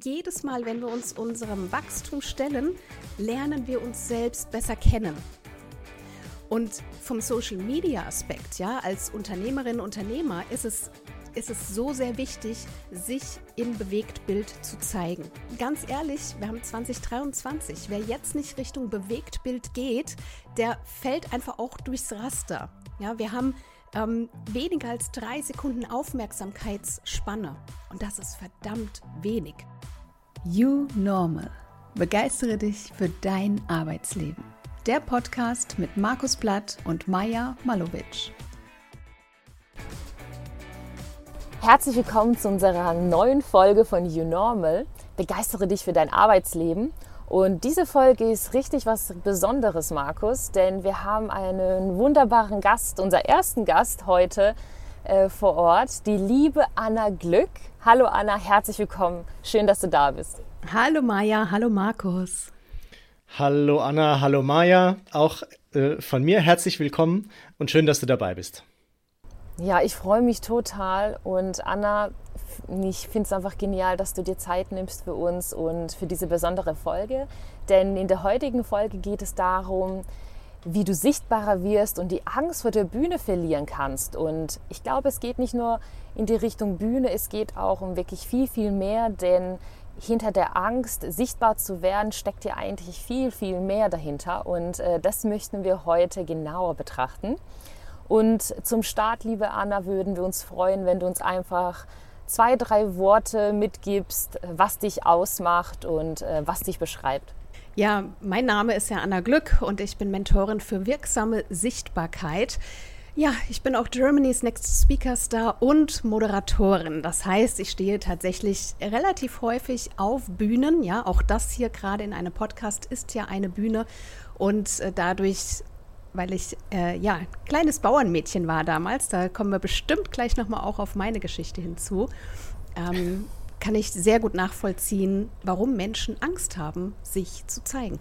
Jedes Mal, wenn wir uns unserem Wachstum stellen, lernen wir uns selbst besser kennen. Und vom Social Media Aspekt, ja, als Unternehmerin, Unternehmer ist es, ist es so sehr wichtig, sich im Bewegtbild zu zeigen. Ganz ehrlich, wir haben 2023. Wer jetzt nicht Richtung Bewegtbild geht, der fällt einfach auch durchs Raster. Ja, wir haben ähm, weniger als drei Sekunden Aufmerksamkeitsspanne. Und das ist verdammt wenig. You Normal. Begeistere dich für dein Arbeitsleben. Der Podcast mit Markus Blatt und Maja Malovic. Herzlich willkommen zu unserer neuen Folge von You Normal. Begeistere dich für dein Arbeitsleben. Und diese Folge ist richtig was Besonderes, Markus, denn wir haben einen wunderbaren Gast, unser ersten Gast heute äh, vor Ort, die liebe Anna Glück. Hallo Anna, herzlich willkommen. Schön, dass du da bist. Hallo Maja, hallo Markus. Hallo Anna, hallo Maja. Auch äh, von mir herzlich willkommen und schön, dass du dabei bist. Ja, ich freue mich total und Anna, ich finde es einfach genial, dass du dir Zeit nimmst für uns und für diese besondere Folge. Denn in der heutigen Folge geht es darum, wie du sichtbarer wirst und die Angst vor der Bühne verlieren kannst. Und ich glaube, es geht nicht nur in die Richtung Bühne, es geht auch um wirklich viel, viel mehr, denn hinter der Angst, sichtbar zu werden, steckt ja eigentlich viel, viel mehr dahinter. Und äh, das möchten wir heute genauer betrachten. Und zum Start, liebe Anna, würden wir uns freuen, wenn du uns einfach zwei, drei Worte mitgibst, was dich ausmacht und äh, was dich beschreibt. Ja, mein Name ist ja Anna Glück und ich bin Mentorin für wirksame Sichtbarkeit. Ja, ich bin auch Germany's Next Speaker Star und Moderatorin. Das heißt, ich stehe tatsächlich relativ häufig auf Bühnen. Ja, auch das hier gerade in einem Podcast ist ja eine Bühne. Und äh, dadurch weil ich äh, ja kleines Bauernmädchen war damals, da kommen wir bestimmt gleich nochmal auch auf meine Geschichte hinzu, ähm, kann ich sehr gut nachvollziehen, warum Menschen Angst haben, sich zu zeigen.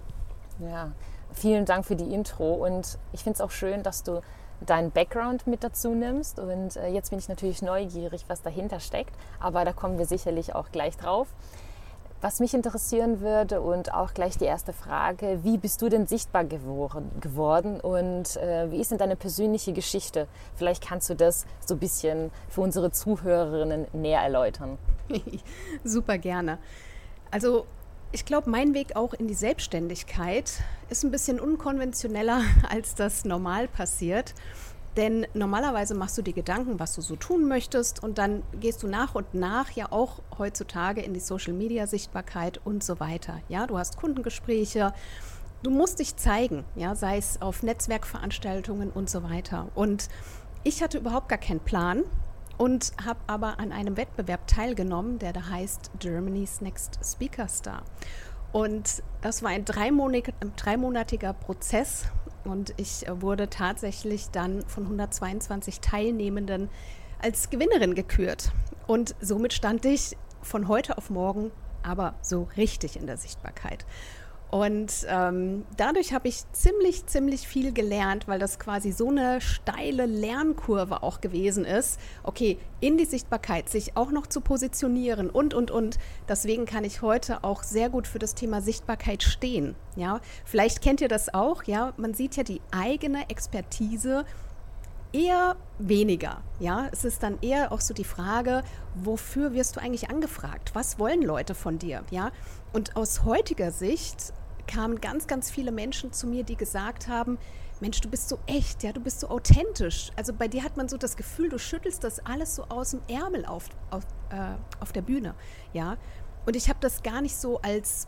Ja, vielen Dank für die Intro und ich finde es auch schön, dass du deinen Background mit dazu nimmst und äh, jetzt bin ich natürlich neugierig, was dahinter steckt, aber da kommen wir sicherlich auch gleich drauf. Was mich interessieren würde und auch gleich die erste Frage, wie bist du denn sichtbar geworden und äh, wie ist denn deine persönliche Geschichte? Vielleicht kannst du das so ein bisschen für unsere Zuhörerinnen näher erläutern. Super gerne. Also ich glaube, mein Weg auch in die Selbstständigkeit ist ein bisschen unkonventioneller, als das normal passiert. Denn normalerweise machst du dir Gedanken, was du so tun möchtest und dann gehst du nach und nach ja auch heutzutage in die Social Media Sichtbarkeit und so weiter. Ja, du hast Kundengespräche, du musst dich zeigen, ja, sei es auf Netzwerkveranstaltungen und so weiter. Und ich hatte überhaupt gar keinen Plan und habe aber an einem Wettbewerb teilgenommen, der da heißt Germany's Next Speaker Star. Und das war ein dreimonatiger Prozess und ich äh, wurde tatsächlich dann von 122 Teilnehmenden als Gewinnerin gekürt. Und somit stand ich von heute auf morgen aber so richtig in der Sichtbarkeit. Und ähm, dadurch habe ich ziemlich, ziemlich viel gelernt, weil das quasi so eine steile Lernkurve auch gewesen ist. Okay, in die Sichtbarkeit, sich auch noch zu positionieren und, und, und. Deswegen kann ich heute auch sehr gut für das Thema Sichtbarkeit stehen. Ja, vielleicht kennt ihr das auch. Ja, man sieht ja die eigene Expertise eher weniger. Ja, es ist dann eher auch so die Frage, wofür wirst du eigentlich angefragt? Was wollen Leute von dir? Ja, und aus heutiger Sicht kamen ganz, ganz viele Menschen zu mir, die gesagt haben, Mensch, du bist so echt, ja, du bist so authentisch. Also bei dir hat man so das Gefühl, du schüttelst das alles so aus dem Ärmel auf, auf, äh, auf der Bühne, ja. Und ich habe das gar nicht so als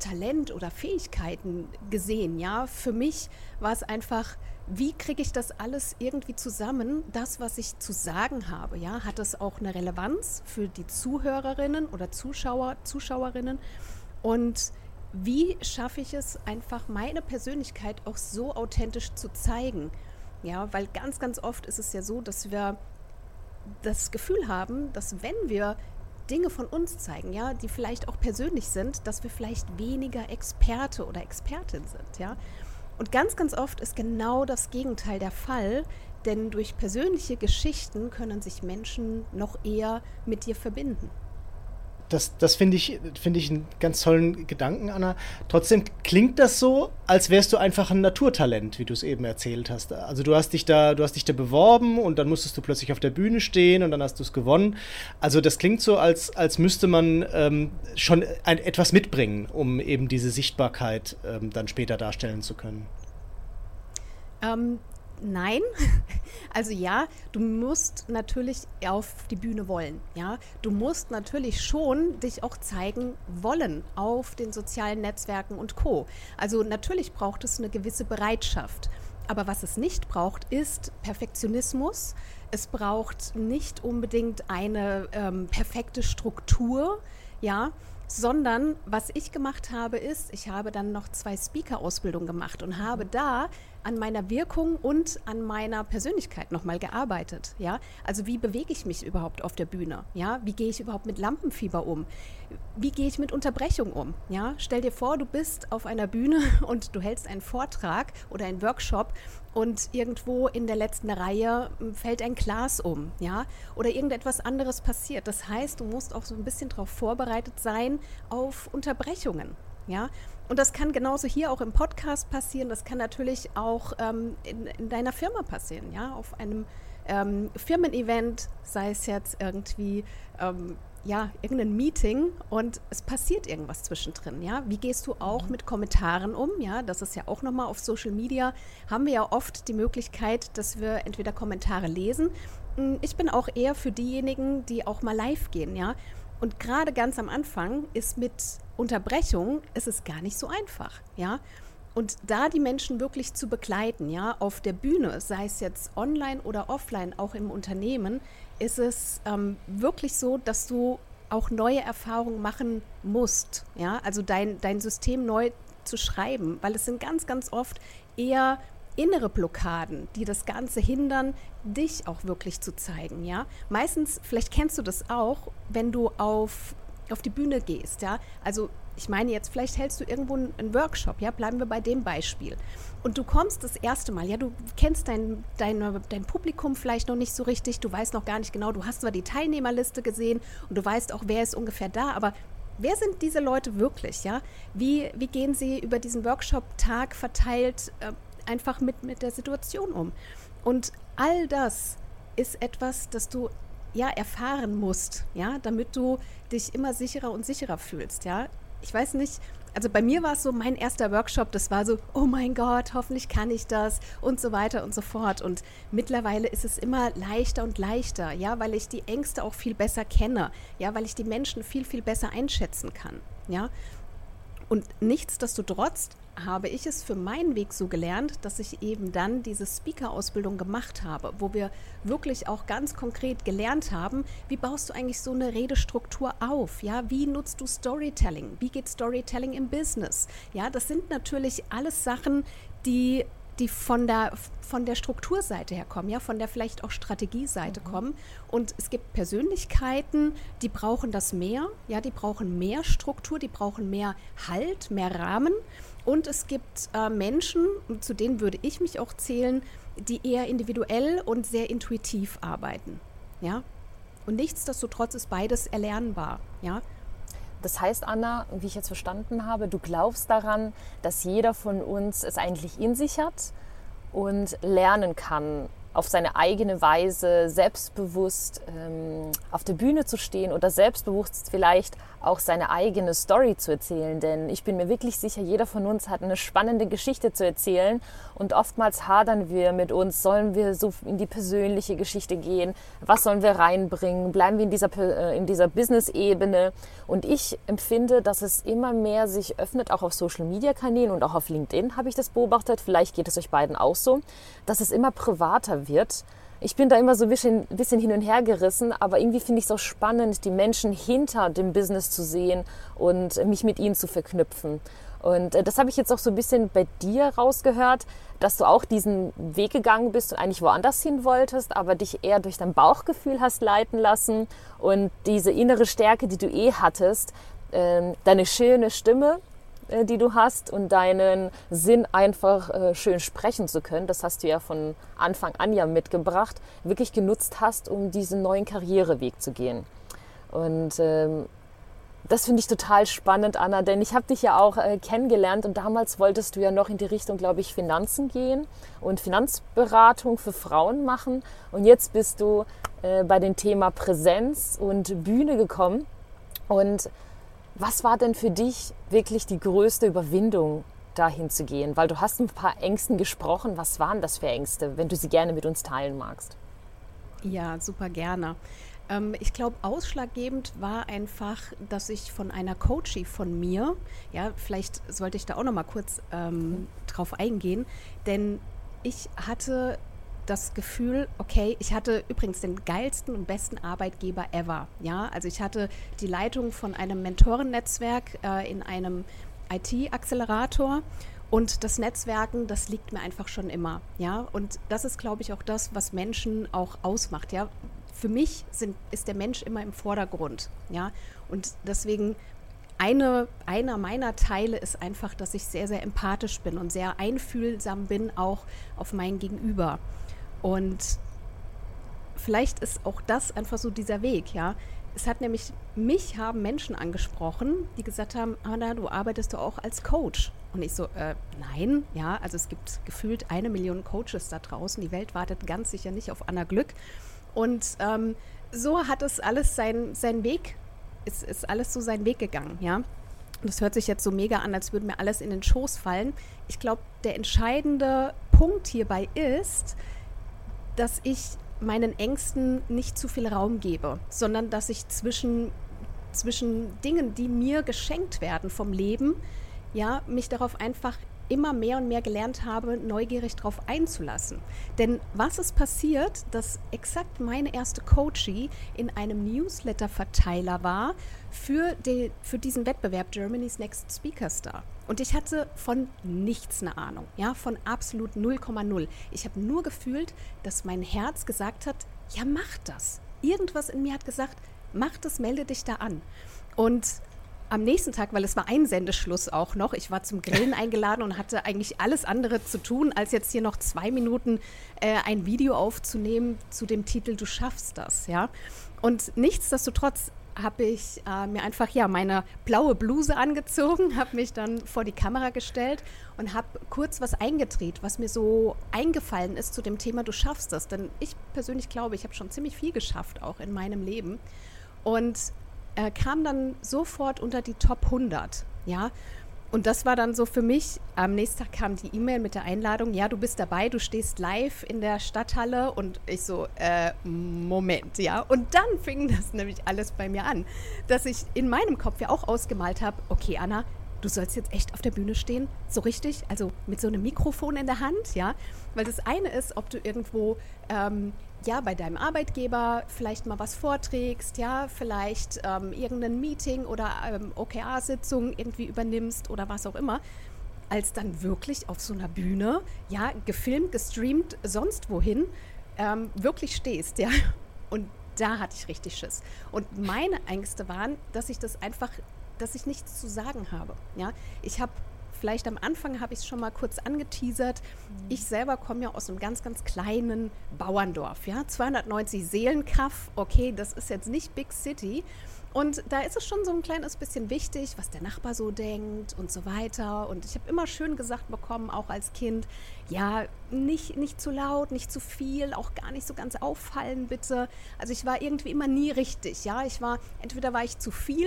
Talent oder Fähigkeiten gesehen, ja. Für mich war es einfach, wie kriege ich das alles irgendwie zusammen? Das, was ich zu sagen habe, ja, hat das auch eine Relevanz für die Zuhörerinnen oder Zuschauer, Zuschauerinnen? Und wie schaffe ich es einfach, meine Persönlichkeit auch so authentisch zu zeigen? Ja, weil ganz, ganz oft ist es ja so, dass wir das Gefühl haben, dass wenn wir Dinge von uns zeigen, ja, die vielleicht auch persönlich sind, dass wir vielleicht weniger Experte oder Expertin sind, ja. Und ganz, ganz oft ist genau das Gegenteil der Fall, denn durch persönliche Geschichten können sich Menschen noch eher mit dir verbinden. Das, das finde ich, find ich einen ganz tollen Gedanken, Anna. Trotzdem klingt das so, als wärst du einfach ein Naturtalent, wie du es eben erzählt hast. Also du hast dich da, du hast dich da beworben und dann musstest du plötzlich auf der Bühne stehen und dann hast du es gewonnen. Also das klingt so, als, als müsste man ähm, schon ein, etwas mitbringen, um eben diese Sichtbarkeit ähm, dann später darstellen zu können. Ähm, Nein, also ja, du musst natürlich auf die Bühne wollen. Ja, du musst natürlich schon dich auch zeigen wollen auf den sozialen Netzwerken und Co. Also natürlich braucht es eine gewisse Bereitschaft. Aber was es nicht braucht, ist Perfektionismus. Es braucht nicht unbedingt eine ähm, perfekte Struktur. Ja, sondern was ich gemacht habe, ist, ich habe dann noch zwei Speaker-Ausbildungen gemacht und habe da an meiner Wirkung und an meiner Persönlichkeit nochmal gearbeitet. Ja? Also wie bewege ich mich überhaupt auf der Bühne? Ja? Wie gehe ich überhaupt mit Lampenfieber um? Wie gehe ich mit Unterbrechung um? Ja? Stell dir vor, du bist auf einer Bühne und du hältst einen Vortrag oder einen Workshop und irgendwo in der letzten Reihe hm, fällt ein Glas um, ja, oder irgendetwas anderes passiert. Das heißt, du musst auch so ein bisschen darauf vorbereitet sein auf Unterbrechungen, ja. Und das kann genauso hier auch im Podcast passieren. Das kann natürlich auch ähm, in, in, deiner Firma passieren, ja, auf einem ähm, Firmen-Event, sei es jetzt irgendwie ähm, ja, irgendein Meeting und es passiert irgendwas zwischendrin, ja. Wie gehst du auch mhm. mit Kommentaren um, ja? Das ist ja auch nochmal auf Social Media, haben wir ja oft die Möglichkeit, dass wir entweder Kommentare lesen. Hm, ich bin auch eher für diejenigen, die auch mal live gehen, ja. Und gerade ganz am Anfang ist mit Unterbrechung, ist es gar nicht so einfach, ja. Und da die Menschen wirklich zu begleiten, ja, auf der Bühne, sei es jetzt online oder offline, auch im Unternehmen, ist es ähm, wirklich so, dass du auch neue Erfahrungen machen musst. Ja, also dein, dein System neu zu schreiben, weil es sind ganz, ganz oft eher innere Blockaden, die das Ganze hindern, dich auch wirklich zu zeigen. Ja, meistens, vielleicht kennst du das auch, wenn du auf, auf die Bühne gehst. Ja, also ich meine jetzt, vielleicht hältst du irgendwo einen Workshop, ja, bleiben wir bei dem Beispiel. Und du kommst das erste Mal, ja, du kennst dein, dein, dein Publikum vielleicht noch nicht so richtig, du weißt noch gar nicht genau, du hast zwar die Teilnehmerliste gesehen und du weißt auch, wer ist ungefähr da, aber wer sind diese Leute wirklich, ja? Wie, wie gehen sie über diesen Workshop-Tag verteilt äh, einfach mit, mit der Situation um? Und all das ist etwas, das du ja erfahren musst, ja, damit du dich immer sicherer und sicherer fühlst, ja ich weiß nicht, also bei mir war es so, mein erster Workshop, das war so, oh mein Gott, hoffentlich kann ich das und so weiter und so fort. Und mittlerweile ist es immer leichter und leichter, ja, weil ich die Ängste auch viel besser kenne, ja, weil ich die Menschen viel, viel besser einschätzen kann, ja. Und nichtsdestotrotz habe ich es für meinen Weg so gelernt, dass ich eben dann diese Speaker-Ausbildung gemacht habe, wo wir wirklich auch ganz konkret gelernt haben, wie baust du eigentlich so eine Redestruktur auf? Ja, wie nutzt du Storytelling? Wie geht Storytelling im Business? Ja, das sind natürlich alles Sachen, die die von der, von der Strukturseite her kommen, ja, von der vielleicht auch Strategieseite mhm. kommen. Und es gibt Persönlichkeiten, die brauchen das mehr, ja, die brauchen mehr Struktur, die brauchen mehr Halt, mehr Rahmen. Und es gibt äh, Menschen, zu denen würde ich mich auch zählen, die eher individuell und sehr intuitiv arbeiten, ja. Und nichtsdestotrotz ist beides erlernbar, ja. Das heißt, Anna, wie ich jetzt verstanden habe, du glaubst daran, dass jeder von uns es eigentlich in sich hat und lernen kann, auf seine eigene Weise selbstbewusst ähm, auf der Bühne zu stehen oder selbstbewusst vielleicht auch seine eigene Story zu erzählen. Denn ich bin mir wirklich sicher, jeder von uns hat eine spannende Geschichte zu erzählen und oftmals hadern wir mit uns, sollen wir so in die persönliche Geschichte gehen, was sollen wir reinbringen, bleiben wir in dieser, äh, in dieser Business-Ebene. Und ich empfinde, dass es immer mehr sich öffnet, auch auf Social-Media-Kanälen und auch auf LinkedIn habe ich das beobachtet, vielleicht geht es euch beiden auch so, dass es immer privater wird. Ich bin da immer so ein bisschen, bisschen hin und her gerissen, aber irgendwie finde ich es auch spannend, die Menschen hinter dem Business zu sehen und mich mit ihnen zu verknüpfen. Und äh, das habe ich jetzt auch so ein bisschen bei dir rausgehört, dass du auch diesen Weg gegangen bist und eigentlich woanders hin wolltest, aber dich eher durch dein Bauchgefühl hast leiten lassen und diese innere Stärke, die du eh hattest, ähm, deine schöne Stimme äh, die du hast und deinen Sinn einfach äh, schön sprechen zu können, das hast du ja von Anfang an ja mitgebracht, wirklich genutzt hast, um diesen neuen Karriereweg zu gehen. Und ähm, das finde ich total spannend, Anna, denn ich habe dich ja auch äh, kennengelernt und damals wolltest du ja noch in die Richtung, glaube ich, Finanzen gehen und Finanzberatung für Frauen machen. Und jetzt bist du äh, bei dem Thema Präsenz und Bühne gekommen. Und was war denn für dich wirklich die größte Überwindung, dahin zu gehen? Weil du hast ein paar Ängsten gesprochen. Was waren das für Ängste, wenn du sie gerne mit uns teilen magst? Ja, super gerne. Ähm, ich glaube, ausschlaggebend war einfach, dass ich von einer Coachie von mir, ja, vielleicht sollte ich da auch noch mal kurz ähm, drauf eingehen, denn ich hatte das Gefühl, okay, ich hatte übrigens den geilsten und besten Arbeitgeber ever. Ja, also ich hatte die Leitung von einem Mentorennetzwerk äh, in einem IT-Accelerator und das Netzwerken, das liegt mir einfach schon immer, ja. Und das ist, glaube ich, auch das, was Menschen auch ausmacht, ja für mich sind, ist der Mensch immer im Vordergrund. Ja? Und deswegen eine, einer meiner Teile ist einfach, dass ich sehr, sehr empathisch bin und sehr einfühlsam bin, auch auf mein Gegenüber. Und vielleicht ist auch das einfach so dieser Weg, ja. Es hat nämlich, mich haben Menschen angesprochen, die gesagt haben, Anna, du arbeitest doch auch als Coach. Und ich so, äh, nein, ja, also es gibt gefühlt eine Million Coaches da draußen. Die Welt wartet ganz sicher nicht auf Anna Glück. Und ähm, so hat es alles seinen sein Weg, ist, ist alles so seinen Weg gegangen, ja. Das hört sich jetzt so mega an, als würde mir alles in den Schoß fallen. Ich glaube, der entscheidende Punkt hierbei ist, dass ich meinen Ängsten nicht zu viel Raum gebe, sondern dass ich zwischen, zwischen Dingen, die mir geschenkt werden vom Leben, ja, mich darauf einfach immer mehr und mehr gelernt habe, neugierig darauf einzulassen. Denn was ist passiert, dass exakt meine erste Coachie in einem Newsletter-Verteiler war für, die, für diesen Wettbewerb Germany's Next Speaker Star. Und ich hatte von nichts eine Ahnung, ja, von absolut 0,0. Ich habe nur gefühlt, dass mein Herz gesagt hat, ja, mach das. Irgendwas in mir hat gesagt, mach das, melde dich da an. Und am nächsten Tag, weil es war Einsendeschluss auch noch, ich war zum Grillen eingeladen und hatte eigentlich alles andere zu tun, als jetzt hier noch zwei Minuten äh, ein Video aufzunehmen zu dem Titel Du schaffst das, ja. Und nichtsdestotrotz habe ich äh, mir einfach ja meine blaue Bluse angezogen, habe mich dann vor die Kamera gestellt und habe kurz was eingedreht, was mir so eingefallen ist zu dem Thema Du schaffst das. Denn ich persönlich glaube, ich habe schon ziemlich viel geschafft auch in meinem Leben. Und äh, kam dann sofort unter die Top 100. Ja, und das war dann so für mich, am nächsten Tag kam die E-Mail mit der Einladung, ja, du bist dabei, du stehst live in der Stadthalle und ich so, äh, Moment, ja. Und dann fing das nämlich alles bei mir an, dass ich in meinem Kopf ja auch ausgemalt habe, okay, Anna, du sollst jetzt echt auf der Bühne stehen, so richtig, also mit so einem Mikrofon in der Hand, ja. Weil das eine ist, ob du irgendwo ähm, ja, bei deinem Arbeitgeber vielleicht mal was vorträgst, ja, vielleicht ähm, irgendein Meeting oder ähm, OKR-Sitzung irgendwie übernimmst oder was auch immer, als dann wirklich auf so einer Bühne, ja, gefilmt, gestreamt, sonst wohin, ähm, wirklich stehst, ja. Und da hatte ich richtig Schiss. Und meine Ängste waren, dass ich das einfach, dass ich nichts zu sagen habe, ja. Ich habe vielleicht am Anfang habe ich es schon mal kurz angeteasert. Mhm. Ich selber komme ja aus einem ganz, ganz kleinen Bauerndorf. Ja? 290 Seelenkraft, okay, das ist jetzt nicht Big City. Und da ist es schon so ein kleines bisschen wichtig, was der Nachbar so denkt und so weiter. Und ich habe immer schön gesagt bekommen, auch als Kind, ja, nicht, nicht zu laut, nicht zu viel, auch gar nicht so ganz auffallen, bitte. Also ich war irgendwie immer nie richtig, ja. Ich war, entweder war ich zu viel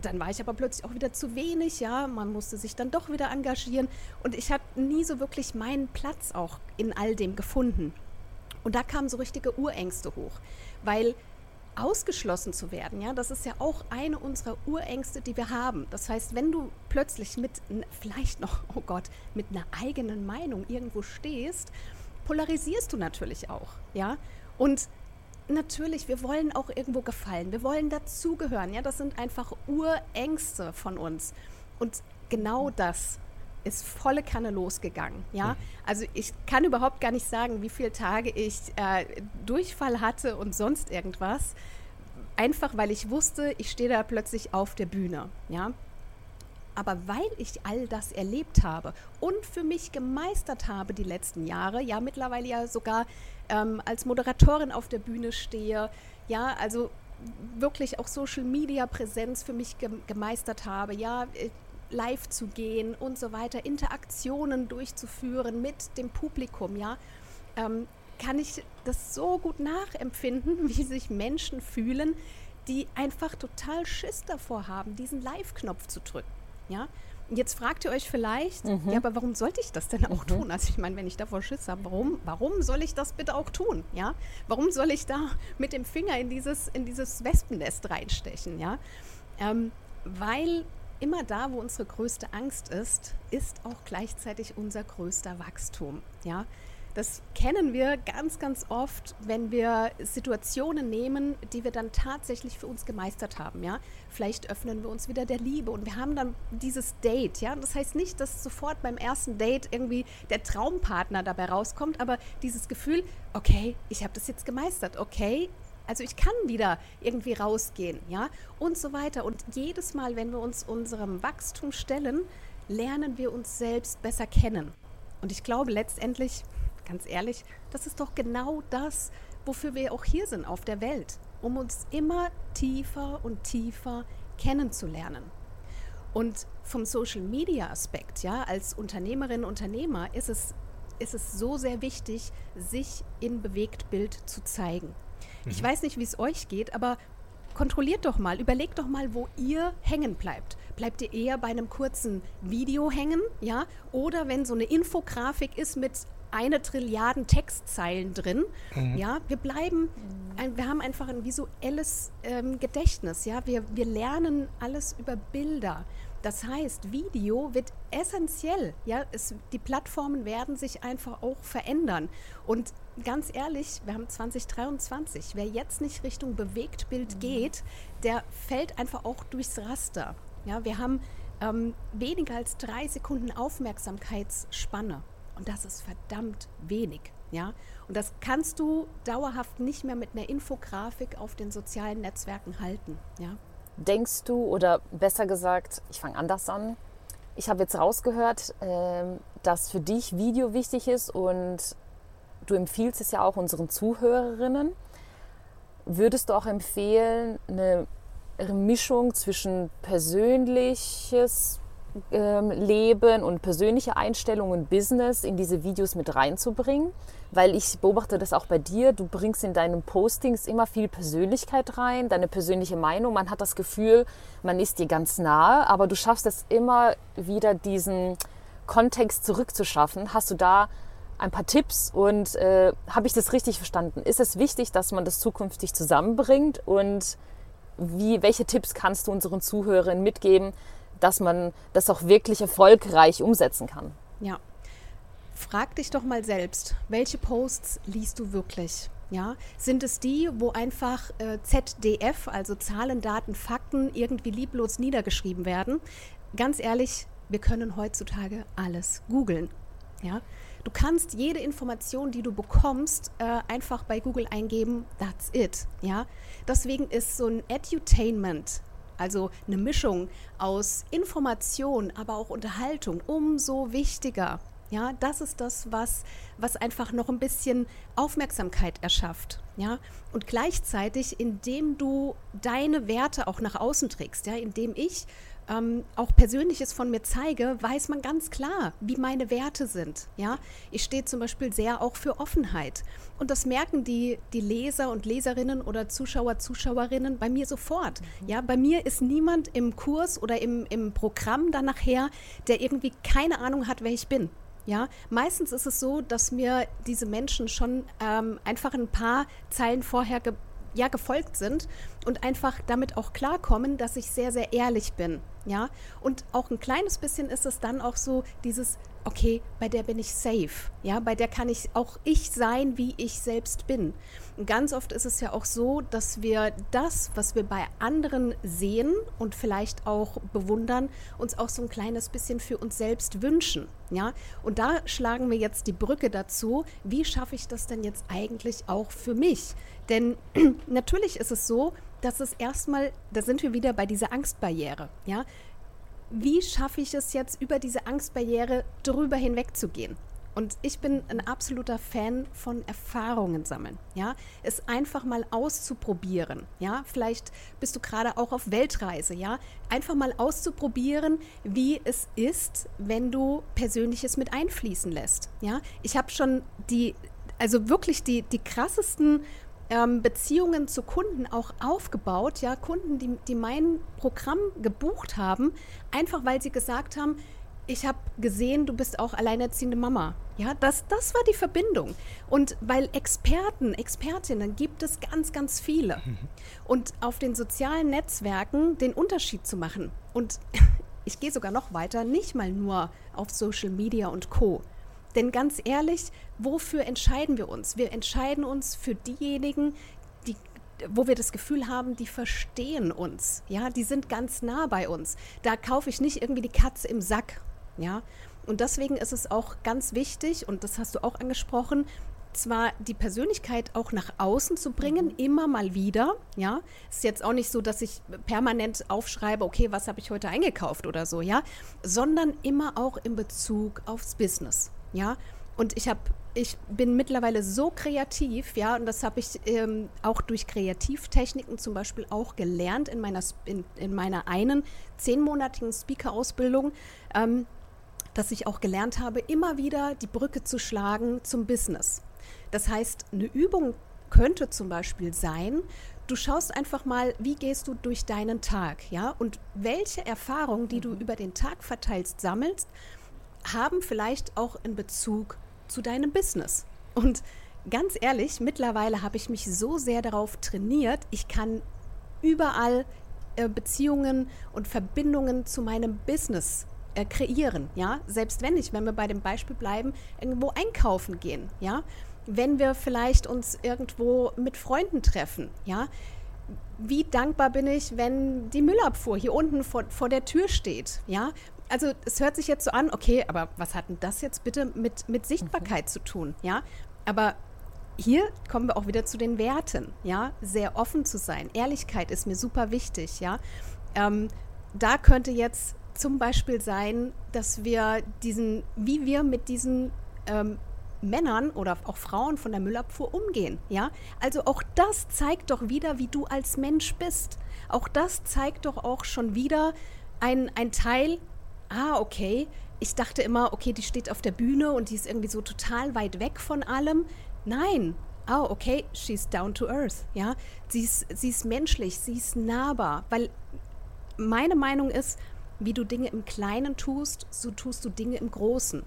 dann war ich aber plötzlich auch wieder zu wenig, ja, man musste sich dann doch wieder engagieren und ich habe nie so wirklich meinen Platz auch in all dem gefunden. Und da kamen so richtige Urängste hoch, weil ausgeschlossen zu werden, ja, das ist ja auch eine unserer Urängste, die wir haben. Das heißt, wenn du plötzlich mit vielleicht noch, oh Gott, mit einer eigenen Meinung irgendwo stehst, polarisierst du natürlich auch, ja? Und natürlich, wir wollen auch irgendwo gefallen. Wir wollen dazugehören. Ja, das sind einfach Urängste von uns. Und genau das ist volle Kanne losgegangen. Ja, also ich kann überhaupt gar nicht sagen, wie viele Tage ich äh, Durchfall hatte und sonst irgendwas. Einfach weil ich wusste, ich stehe da plötzlich auf der Bühne. Ja, aber weil ich all das erlebt habe und für mich gemeistert habe die letzten Jahre, ja mittlerweile ja sogar ähm, als Moderatorin auf der Bühne stehe, ja, also wirklich auch Social Media Präsenz für mich gemeistert habe, ja, äh, live zu gehen und so weiter, Interaktionen durchzuführen mit dem Publikum, ja, ähm, kann ich das so gut nachempfinden, wie sich Menschen fühlen, die einfach total Schiss davor haben, diesen Live-Knopf zu drücken. Ja? Jetzt fragt ihr euch vielleicht, mhm. ja, aber warum sollte ich das denn auch mhm. tun? Also ich meine, wenn ich davor Schiss habe, warum, warum soll ich das bitte auch tun? Ja? Warum soll ich da mit dem Finger in dieses, in dieses Wespennest reinstechen? Ja? Ähm, weil immer da, wo unsere größte Angst ist, ist auch gleichzeitig unser größter Wachstum. Ja? Das kennen wir ganz, ganz oft, wenn wir Situationen nehmen, die wir dann tatsächlich für uns gemeistert haben. Ja? Vielleicht öffnen wir uns wieder der Liebe und wir haben dann dieses Date. Ja? Das heißt nicht, dass sofort beim ersten Date irgendwie der Traumpartner dabei rauskommt, aber dieses Gefühl, okay, ich habe das jetzt gemeistert, okay, also ich kann wieder irgendwie rausgehen, ja, und so weiter. Und jedes Mal, wenn wir uns unserem Wachstum stellen, lernen wir uns selbst besser kennen. Und ich glaube letztendlich, ganz ehrlich, das ist doch genau das, wofür wir auch hier sind auf der Welt, um uns immer tiefer und tiefer kennenzulernen. Und vom Social Media Aspekt, ja, als Unternehmerin, Unternehmer ist es, ist es so sehr wichtig, sich in Bewegtbild zu zeigen. Mhm. Ich weiß nicht, wie es euch geht, aber kontrolliert doch mal, überlegt doch mal, wo ihr hängen bleibt. Bleibt ihr eher bei einem kurzen Video hängen, ja? Oder wenn so eine Infografik ist mit eine Trilliarden Textzeilen drin. Mhm. Ja, wir bleiben, ein, wir haben einfach ein visuelles ähm, Gedächtnis. Ja, wir, wir lernen alles über Bilder. Das heißt, Video wird essentiell. Ja, es, die Plattformen werden sich einfach auch verändern. Und ganz ehrlich, wir haben 2023. Wer jetzt nicht Richtung Bewegtbild mhm. geht, der fällt einfach auch durchs Raster. Ja, wir haben ähm, weniger als drei Sekunden Aufmerksamkeitsspanne. Und das ist verdammt wenig. Ja? Und das kannst du dauerhaft nicht mehr mit einer Infografik auf den sozialen Netzwerken halten. Ja? Denkst du, oder besser gesagt, ich fange anders an. Ich habe jetzt rausgehört, äh, dass für dich Video wichtig ist und du empfiehlst es ja auch unseren Zuhörerinnen. Würdest du auch empfehlen, eine Mischung zwischen persönliches ähm, Leben und persönliche Einstellungen Business in diese Videos mit reinzubringen, weil ich beobachte das auch bei dir. Du bringst in deinen Postings immer viel Persönlichkeit rein, deine persönliche Meinung. Man hat das Gefühl, man ist dir ganz nahe, aber du schaffst es immer wieder, diesen Kontext zurückzuschaffen. Hast du da ein paar Tipps und äh, habe ich das richtig verstanden? Ist es wichtig, dass man das zukünftig zusammenbringt und wie, welche Tipps kannst du unseren Zuhörern mitgeben, dass man das auch wirklich erfolgreich umsetzen kann. Ja. Frag dich doch mal selbst, welche Posts liest du wirklich? Ja, sind es die, wo einfach äh, ZDF, also Zahlen, Daten, Fakten, irgendwie lieblos niedergeschrieben werden? Ganz ehrlich, wir können heutzutage alles googeln. Ja, du kannst jede Information, die du bekommst, äh, einfach bei Google eingeben. That's it. Ja, deswegen ist so ein Edutainment also eine Mischung aus Information, aber auch Unterhaltung, umso wichtiger. Ja, das ist das, was, was einfach noch ein bisschen Aufmerksamkeit erschafft. Ja, und gleichzeitig, indem du deine Werte auch nach außen trägst, ja, indem ich ähm, auch Persönliches von mir zeige, weiß man ganz klar, wie meine Werte sind. Ja? Ich stehe zum Beispiel sehr auch für Offenheit. Und das merken die, die Leser und Leserinnen oder Zuschauer, Zuschauerinnen bei mir sofort. Mhm. Ja? Bei mir ist niemand im Kurs oder im, im Programm dann nachher, der irgendwie keine Ahnung hat, wer ich bin. Ja, meistens ist es so, dass mir diese Menschen schon ähm, einfach ein paar Zeilen vorher ge ja, gefolgt sind und einfach damit auch klarkommen, dass ich sehr, sehr ehrlich bin. Ja, und auch ein kleines bisschen ist es dann auch so dieses, okay, bei der bin ich safe. Ja, bei der kann ich auch ich sein, wie ich selbst bin. Und ganz oft ist es ja auch so, dass wir das, was wir bei anderen sehen und vielleicht auch bewundern, uns auch so ein kleines bisschen für uns selbst wünschen. Ja, und da schlagen wir jetzt die Brücke dazu. Wie schaffe ich das denn jetzt eigentlich auch für mich? Denn natürlich ist es so, dass es erstmal, da sind wir wieder bei dieser Angstbarriere. Ja? Wie schaffe ich es jetzt, über diese Angstbarriere drüber hinwegzugehen? Und ich bin ein absoluter Fan von Erfahrungen sammeln. Ja, es einfach mal auszuprobieren. Ja, vielleicht bist du gerade auch auf Weltreise. Ja, einfach mal auszuprobieren, wie es ist, wenn du Persönliches mit einfließen lässt. Ja, ich habe schon die, also wirklich die, die krassesten ähm, Beziehungen zu Kunden auch aufgebaut. Ja, Kunden, die, die mein Programm gebucht haben, einfach weil sie gesagt haben, ich habe gesehen, du bist auch alleinerziehende Mama. Ja, das, das war die Verbindung. Und weil Experten, Expertinnen gibt es ganz, ganz viele. Mhm. Und auf den sozialen Netzwerken den Unterschied zu machen. Und ich gehe sogar noch weiter, nicht mal nur auf Social Media und Co. Denn ganz ehrlich, wofür entscheiden wir uns? Wir entscheiden uns für diejenigen, die wo wir das Gefühl haben, die verstehen uns, ja, die sind ganz nah bei uns. Da kaufe ich nicht irgendwie die Katze im Sack ja, und deswegen ist es auch ganz wichtig, und das hast du auch angesprochen, zwar die Persönlichkeit auch nach außen zu bringen, mhm. immer mal wieder. Ja, ist jetzt auch nicht so, dass ich permanent aufschreibe, okay, was habe ich heute eingekauft oder so, ja, sondern immer auch in Bezug aufs Business. Ja, und ich habe, ich bin mittlerweile so kreativ, ja, und das habe ich ähm, auch durch Kreativtechniken zum Beispiel auch gelernt in meiner, in, in meiner einen zehnmonatigen Speaker-Ausbildung. Ähm, dass ich auch gelernt habe, immer wieder die Brücke zu schlagen zum Business. Das heißt, eine Übung könnte zum Beispiel sein, du schaust einfach mal, wie gehst du durch deinen Tag, ja, und welche Erfahrungen, die du mhm. über den Tag verteilst, sammelst, haben vielleicht auch einen Bezug zu deinem Business. Und ganz ehrlich, mittlerweile habe ich mich so sehr darauf trainiert, ich kann überall äh, Beziehungen und Verbindungen zu meinem Business äh, kreieren, ja, selbst wenn ich, wenn wir bei dem Beispiel bleiben, irgendwo einkaufen gehen, ja, wenn wir vielleicht uns irgendwo mit Freunden treffen, ja, wie dankbar bin ich, wenn die Müllabfuhr hier unten vor, vor der Tür steht, ja, also es hört sich jetzt so an, okay, aber was hat denn das jetzt bitte mit, mit Sichtbarkeit mhm. zu tun, ja, aber hier kommen wir auch wieder zu den Werten, ja, sehr offen zu sein, Ehrlichkeit ist mir super wichtig, ja, ähm, da könnte jetzt zum Beispiel sein, dass wir diesen, wie wir mit diesen ähm, Männern oder auch Frauen von der Müllabfuhr umgehen. Ja? Also auch das zeigt doch wieder, wie du als Mensch bist. Auch das zeigt doch auch schon wieder ein, ein Teil, ah, okay, ich dachte immer, okay, die steht auf der Bühne und die ist irgendwie so total weit weg von allem. Nein, oh, okay, she's down to earth, ja. Sie ist, sie ist menschlich, sie ist nahbar, weil meine Meinung ist, wie du Dinge im Kleinen tust, so tust du Dinge im Großen.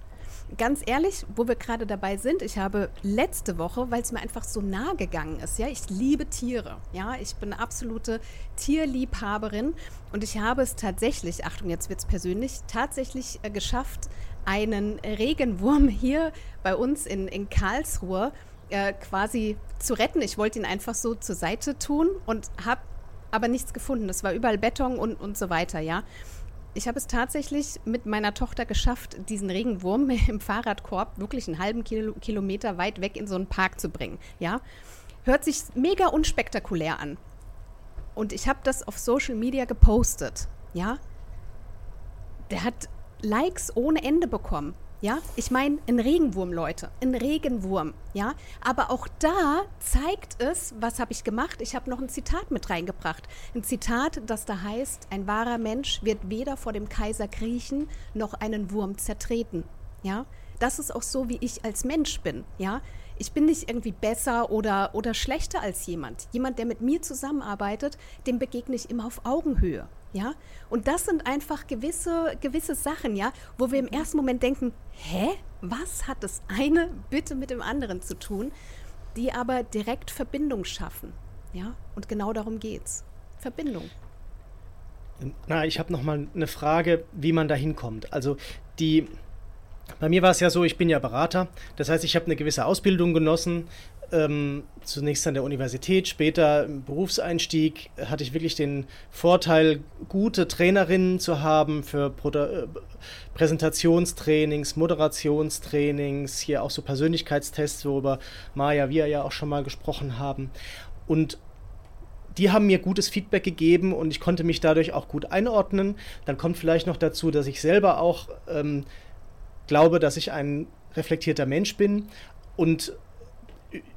Ganz ehrlich, wo wir gerade dabei sind, ich habe letzte Woche, weil es mir einfach so nah gegangen ist, ja, ich liebe Tiere, ja, ich bin eine absolute Tierliebhaberin und ich habe es tatsächlich, Achtung, jetzt wird es persönlich, tatsächlich äh, geschafft, einen Regenwurm hier bei uns in, in Karlsruhe äh, quasi zu retten. Ich wollte ihn einfach so zur Seite tun und habe aber nichts gefunden. Es war überall Beton und, und so weiter, ja ich habe es tatsächlich mit meiner Tochter geschafft, diesen Regenwurm im Fahrradkorb wirklich einen halben Kilo, Kilometer weit weg in so einen Park zu bringen. Ja, hört sich mega unspektakulär an. Und ich habe das auf Social Media gepostet. Ja, der hat Likes ohne Ende bekommen. Ja, ich meine, ein Regenwurm, Leute, ein Regenwurm, ja. Aber auch da zeigt es, was habe ich gemacht? Ich habe noch ein Zitat mit reingebracht. Ein Zitat, das da heißt, ein wahrer Mensch wird weder vor dem Kaiser kriechen, noch einen Wurm zertreten, ja. Das ist auch so, wie ich als Mensch bin, ja. Ich bin nicht irgendwie besser oder, oder schlechter als jemand. Jemand, der mit mir zusammenarbeitet, dem begegne ich immer auf Augenhöhe. Ja? Und das sind einfach gewisse, gewisse Sachen, ja, wo wir im ersten Moment denken, hä, was hat das eine bitte mit dem anderen zu tun, die aber direkt Verbindung schaffen. Ja? Und genau darum geht's. Verbindung. Na, ich habe noch mal eine Frage, wie man da hinkommt. Also die bei mir war es ja so, ich bin ja Berater. Das heißt, ich habe eine gewisse Ausbildung genossen, ähm, zunächst an der Universität, später im Berufseinstieg hatte ich wirklich den Vorteil, gute Trainerinnen zu haben für Pro äh, Präsentationstrainings, Moderationstrainings, hier auch so Persönlichkeitstests, worüber Maja, wir ja auch schon mal gesprochen haben. Und die haben mir gutes Feedback gegeben und ich konnte mich dadurch auch gut einordnen. Dann kommt vielleicht noch dazu, dass ich selber auch ähm, glaube, dass ich einen reflektierter Mensch bin und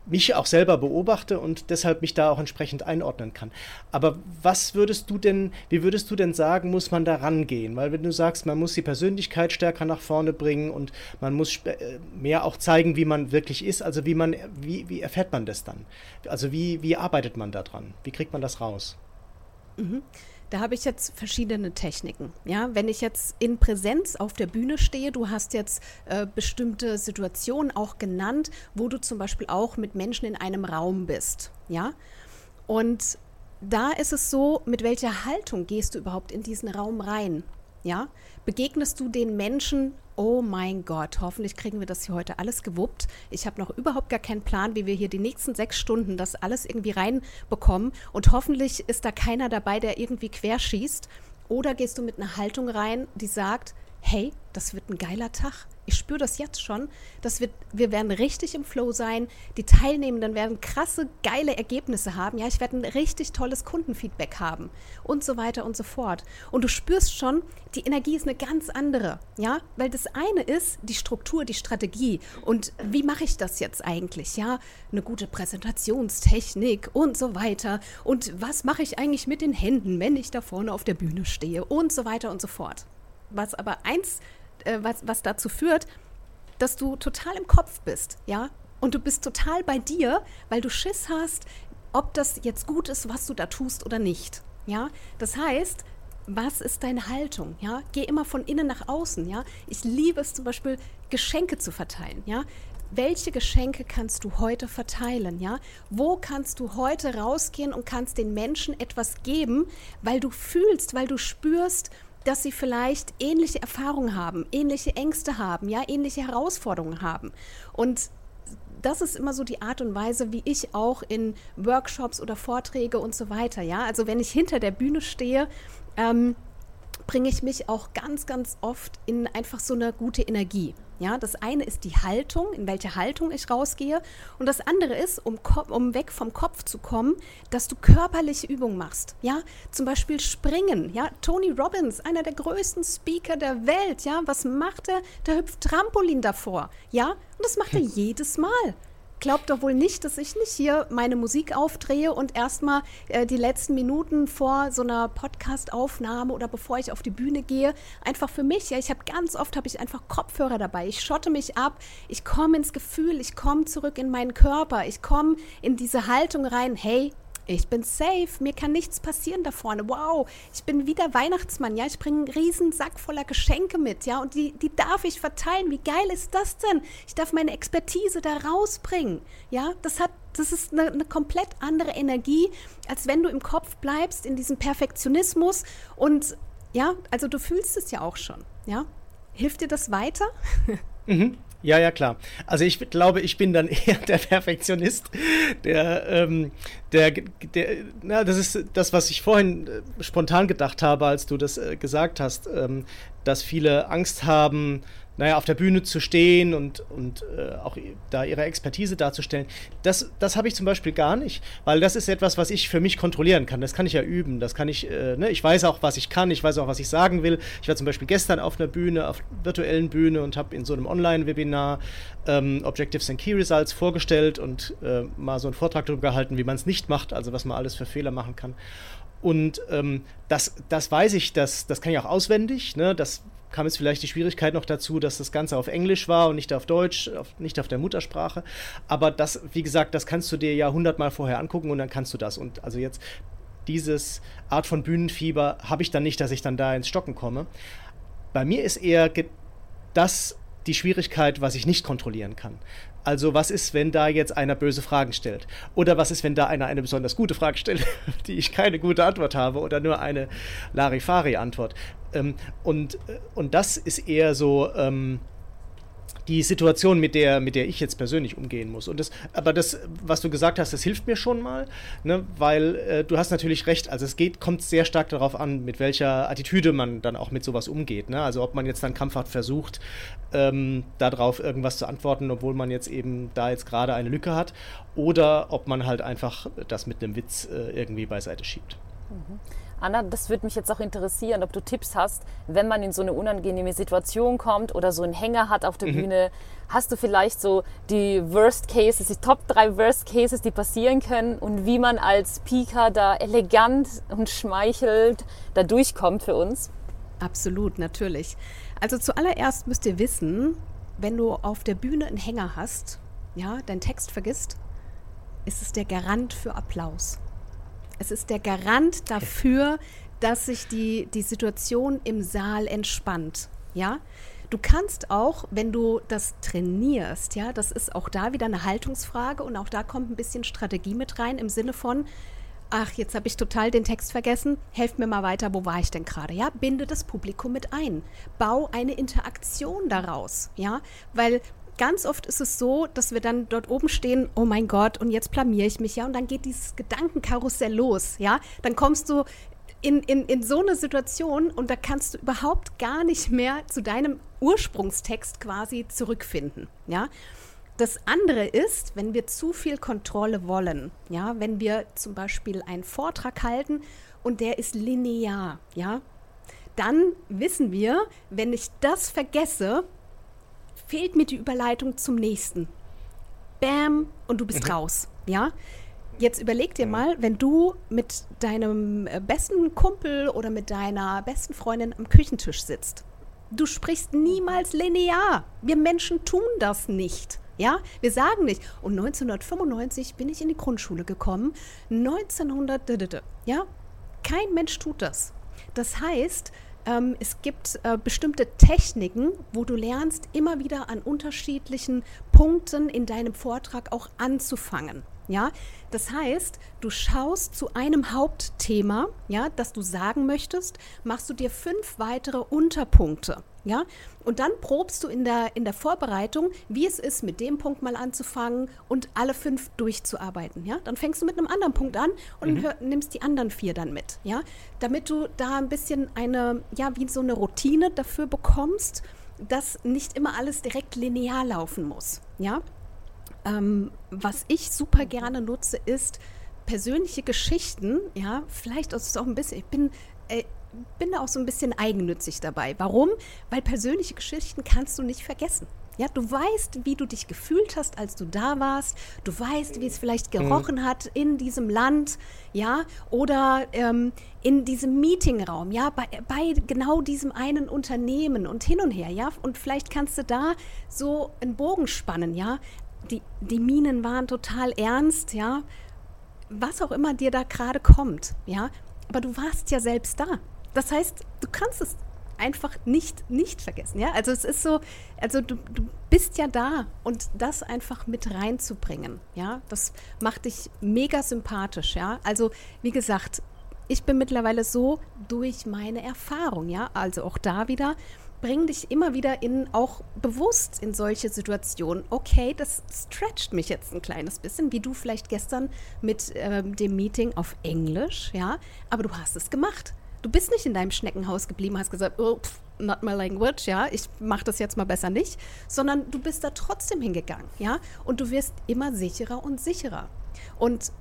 mich auch selber beobachte und deshalb mich da auch entsprechend einordnen kann. Aber was würdest du denn, wie würdest du denn sagen, muss man da rangehen? Weil wenn du sagst, man muss die Persönlichkeit stärker nach vorne bringen und man muss äh, mehr auch zeigen, wie man wirklich ist, also wie man, wie, wie erfährt man das dann? Also wie, wie arbeitet man da dran? Wie kriegt man das raus? Mhm. Da habe ich jetzt verschiedene Techniken. Ja, wenn ich jetzt in Präsenz auf der Bühne stehe, du hast jetzt äh, bestimmte Situationen auch genannt, wo du zum Beispiel auch mit Menschen in einem Raum bist. Ja, und da ist es so, mit welcher Haltung gehst du überhaupt in diesen Raum rein? Ja, begegnest du den Menschen oh mein Gott, hoffentlich kriegen wir das hier heute alles gewuppt. Ich habe noch überhaupt gar keinen Plan, wie wir hier die nächsten sechs Stunden das alles irgendwie reinbekommen. Und hoffentlich ist da keiner dabei, der irgendwie querschießt. Oder gehst du mit einer Haltung rein, die sagt, hey, das wird ein geiler Tag. Ich spüre das jetzt schon. Das wird, wir werden richtig im Flow sein. Die Teilnehmenden werden krasse, geile Ergebnisse haben. Ja, ich werde ein richtig tolles Kundenfeedback haben und so weiter und so fort. Und du spürst schon, die Energie ist eine ganz andere. Ja, weil das eine ist die Struktur, die Strategie. Und wie mache ich das jetzt eigentlich? Ja, eine gute Präsentationstechnik und so weiter. Und was mache ich eigentlich mit den Händen, wenn ich da vorne auf der Bühne stehe und so weiter und so fort. Was aber eins äh, was, was dazu führt, dass du total im Kopf bist, ja? Und du bist total bei dir, weil du Schiss hast, ob das jetzt gut ist, was du da tust oder nicht. Ja, das heißt, was ist deine Haltung? Ja, geh immer von innen nach außen. Ja, ich liebe es zum Beispiel, Geschenke zu verteilen. Ja, welche Geschenke kannst du heute verteilen? Ja, wo kannst du heute rausgehen und kannst den Menschen etwas geben, weil du fühlst, weil du spürst, dass sie vielleicht ähnliche Erfahrungen haben, ähnliche Ängste haben, ja, ähnliche Herausforderungen haben. Und das ist immer so die Art und Weise, wie ich auch in Workshops oder Vorträge und so weiter, ja. Also wenn ich hinter der Bühne stehe, ähm, bringe ich mich auch ganz, ganz oft in einfach so eine gute Energie. Ja, das eine ist die Haltung, in welche Haltung ich rausgehe. Und das andere ist, um, um weg vom Kopf zu kommen, dass du körperliche Übungen machst. Ja, zum Beispiel Springen. Ja, Tony Robbins, einer der größten Speaker der Welt. Ja, was macht er? Der hüpft Trampolin davor. Ja, und das macht er jedes Mal glaubt doch wohl nicht, dass ich nicht hier meine Musik aufdrehe und erstmal äh, die letzten Minuten vor so einer Podcast-Aufnahme oder bevor ich auf die Bühne gehe, einfach für mich. Ja, ich habe ganz oft habe ich einfach Kopfhörer dabei. Ich schotte mich ab, ich komme ins Gefühl, ich komme zurück in meinen Körper, ich komme in diese Haltung rein. Hey, ich bin safe, mir kann nichts passieren da vorne. Wow, ich bin wieder Weihnachtsmann, ja, ich bringe einen riesen Sack voller Geschenke mit, ja, und die, die darf ich verteilen. Wie geil ist das denn? Ich darf meine Expertise da rausbringen, ja, das hat das ist eine, eine, komplett andere Energie, als wenn du im Kopf bleibst, in diesem Perfektionismus. Und ja, also du fühlst es ja auch schon. Ja? Hilft dir das weiter? Mhm. Ja, ja, klar. Also ich glaube, ich bin dann eher der Perfektionist, der, ähm, der, der, na, das ist das, was ich vorhin äh, spontan gedacht habe, als du das äh, gesagt hast, ähm, dass viele Angst haben, naja, auf der Bühne zu stehen und, und äh, auch da ihre Expertise darzustellen. Das, das habe ich zum Beispiel gar nicht, weil das ist etwas, was ich für mich kontrollieren kann. Das kann ich ja üben. Das kann ich, äh, ne? ich weiß auch, was ich kann, ich weiß auch, was ich sagen will. Ich war zum Beispiel gestern auf einer Bühne, auf virtuellen Bühne und habe in so einem Online-Webinar ähm, Objectives and Key Results vorgestellt und äh, mal so einen Vortrag darüber gehalten, wie man es nicht macht, also was man alles für Fehler machen kann. Und ähm, das, das weiß ich, das, das kann ich auch auswendig. Ne? Das kam jetzt vielleicht die Schwierigkeit noch dazu, dass das Ganze auf Englisch war und nicht auf Deutsch, auf, nicht auf der Muttersprache. Aber das, wie gesagt, das kannst du dir ja hundertmal vorher angucken und dann kannst du das. Und also jetzt dieses Art von Bühnenfieber habe ich dann nicht, dass ich dann da ins Stocken komme. Bei mir ist eher das die Schwierigkeit, was ich nicht kontrollieren kann. Also was ist, wenn da jetzt einer böse Fragen stellt? Oder was ist, wenn da einer eine besonders gute Frage stellt, die ich keine gute Antwort habe oder nur eine Larifari-Antwort? Ähm, und, äh, und das ist eher so ähm, die Situation, mit der, mit der ich jetzt persönlich umgehen muss. Und das, aber das, was du gesagt hast, das hilft mir schon mal, ne? weil äh, du hast natürlich recht. Also es geht, kommt sehr stark darauf an, mit welcher Attitüde man dann auch mit sowas umgeht. Ne? Also ob man jetzt dann krampfhaft versucht, ähm, darauf irgendwas zu antworten, obwohl man jetzt eben da jetzt gerade eine Lücke hat, oder ob man halt einfach das mit einem Witz äh, irgendwie beiseite schiebt. Mhm. Anna, das würde mich jetzt auch interessieren, ob du Tipps hast, wenn man in so eine unangenehme Situation kommt oder so einen Hänger hat auf der mhm. Bühne. Hast du vielleicht so die Worst Cases, die Top 3 Worst Cases, die passieren können und wie man als Speaker da elegant und schmeichelt da durchkommt für uns? Absolut, natürlich. Also zuallererst müsst ihr wissen, wenn du auf der Bühne einen Hänger hast, ja, deinen Text vergisst, ist es der Garant für Applaus. Es ist der Garant dafür, dass sich die, die Situation im Saal entspannt. Ja? Du kannst auch, wenn du das trainierst, ja, das ist auch da wieder eine Haltungsfrage und auch da kommt ein bisschen Strategie mit rein im Sinne von, ach, jetzt habe ich total den Text vergessen, helft mir mal weiter, wo war ich denn gerade? Ja, binde das Publikum mit ein. Bau eine Interaktion daraus, ja, weil ganz oft ist es so, dass wir dann dort oben stehen, oh mein Gott, und jetzt blamier ich mich, ja, und dann geht dieses Gedankenkarussell los, ja, dann kommst du in, in, in so eine Situation und da kannst du überhaupt gar nicht mehr zu deinem Ursprungstext quasi zurückfinden, ja. Das andere ist, wenn wir zu viel Kontrolle wollen, ja, wenn wir zum Beispiel einen Vortrag halten und der ist linear, ja, dann wissen wir, wenn ich das vergesse, fehlt mir die Überleitung zum nächsten. Bam, und du bist mhm. raus. Ja? Jetzt überleg dir mhm. mal, wenn du mit deinem äh, besten Kumpel oder mit deiner besten Freundin am Küchentisch sitzt. Du sprichst niemals linear. Wir Menschen tun das nicht. Ja, wir sagen nicht. Und 1995 bin ich in die Grundschule gekommen. 1900, ja, kein Mensch tut das. Das heißt, ähm, es gibt äh, bestimmte Techniken, wo du lernst, immer wieder an unterschiedlichen Punkten in deinem Vortrag auch anzufangen. Ja, das heißt, du schaust zu einem Hauptthema, ja, das du sagen möchtest, machst du dir fünf weitere Unterpunkte. Ja? Und dann probst du in der, in der Vorbereitung, wie es ist, mit dem Punkt mal anzufangen und alle fünf durchzuarbeiten. Ja? Dann fängst du mit einem anderen Punkt an und mhm. hör, nimmst die anderen vier dann mit. Ja? Damit du da ein bisschen eine, ja, wie so eine Routine dafür bekommst, dass nicht immer alles direkt linear laufen muss. Ja? Ähm, was ich super gerne nutze, ist persönliche Geschichten. Ja, vielleicht ist es auch ein bisschen, ich bin äh, bin da auch so ein bisschen eigennützig dabei. Warum? Weil persönliche Geschichten kannst du nicht vergessen. Ja, du weißt, wie du dich gefühlt hast, als du da warst. Du weißt, wie es vielleicht mhm. gerochen mhm. hat in diesem Land, ja, oder ähm, in diesem Meetingraum, ja, bei, bei genau diesem einen Unternehmen und hin und her, ja. Und vielleicht kannst du da so einen Bogen spannen, ja. Die, die Minen waren total ernst, ja. Was auch immer dir da gerade kommt, ja. Aber du warst ja selbst da. Das heißt, du kannst es einfach nicht, nicht vergessen. Ja? Also es ist so, also du, du bist ja da und das einfach mit reinzubringen, ja, das macht dich mega sympathisch, ja. Also wie gesagt, ich bin mittlerweile so durch meine Erfahrung, ja, also auch da wieder, bring dich immer wieder in, auch bewusst in solche Situationen. Okay, das stretcht mich jetzt ein kleines bisschen, wie du vielleicht gestern mit ähm, dem Meeting auf Englisch, ja, aber du hast es gemacht. Du bist nicht in deinem Schneckenhaus geblieben, hast gesagt, oh, pff, not my language, ja, ich mache das jetzt mal besser nicht, sondern du bist da trotzdem hingegangen, ja, und du wirst immer sicherer und sicherer. Und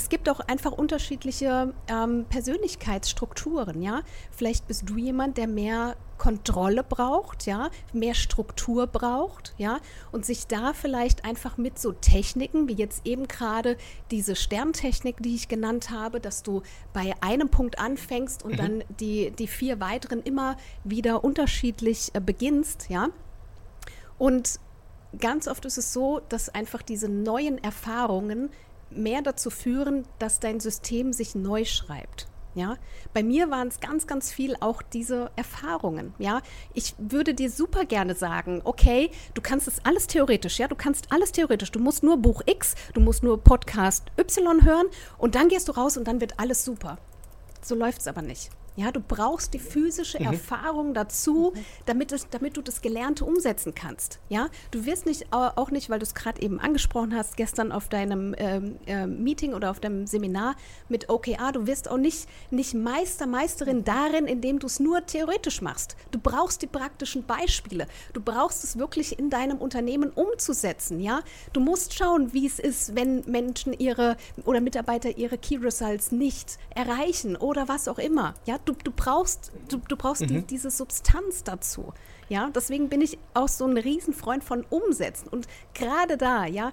es gibt auch einfach unterschiedliche ähm, Persönlichkeitsstrukturen, ja. Vielleicht bist du jemand, der mehr Kontrolle braucht, ja, mehr Struktur braucht, ja, und sich da vielleicht einfach mit so Techniken, wie jetzt eben gerade diese Sterntechnik, die ich genannt habe, dass du bei einem Punkt anfängst und mhm. dann die, die vier weiteren immer wieder unterschiedlich äh, beginnst, ja. Und ganz oft ist es so, dass einfach diese neuen Erfahrungen mehr dazu führen, dass dein System sich neu schreibt. Ja, bei mir waren es ganz, ganz viel auch diese Erfahrungen. Ja, ich würde dir super gerne sagen, okay, du kannst es alles theoretisch, ja, du kannst alles theoretisch. Du musst nur Buch X, du musst nur Podcast Y hören und dann gehst du raus und dann wird alles super. So läuft es aber nicht. Ja, du brauchst die physische mhm. Erfahrung dazu, damit, es, damit du das Gelernte umsetzen kannst. Ja, du wirst nicht, auch nicht, weil du es gerade eben angesprochen hast, gestern auf deinem ähm, äh, Meeting oder auf deinem Seminar mit OKA, du wirst auch nicht, nicht Meister, Meisterin darin, indem du es nur theoretisch machst. Du brauchst die praktischen Beispiele. Du brauchst es wirklich in deinem Unternehmen umzusetzen. Ja, du musst schauen, wie es ist, wenn Menschen ihre oder Mitarbeiter ihre Key Results nicht erreichen oder was auch immer. Ja, du, du brauchst, du, du brauchst mhm. die, diese Substanz dazu. Ja, deswegen bin ich auch so ein Riesenfreund von Umsetzen. Und gerade da, ja,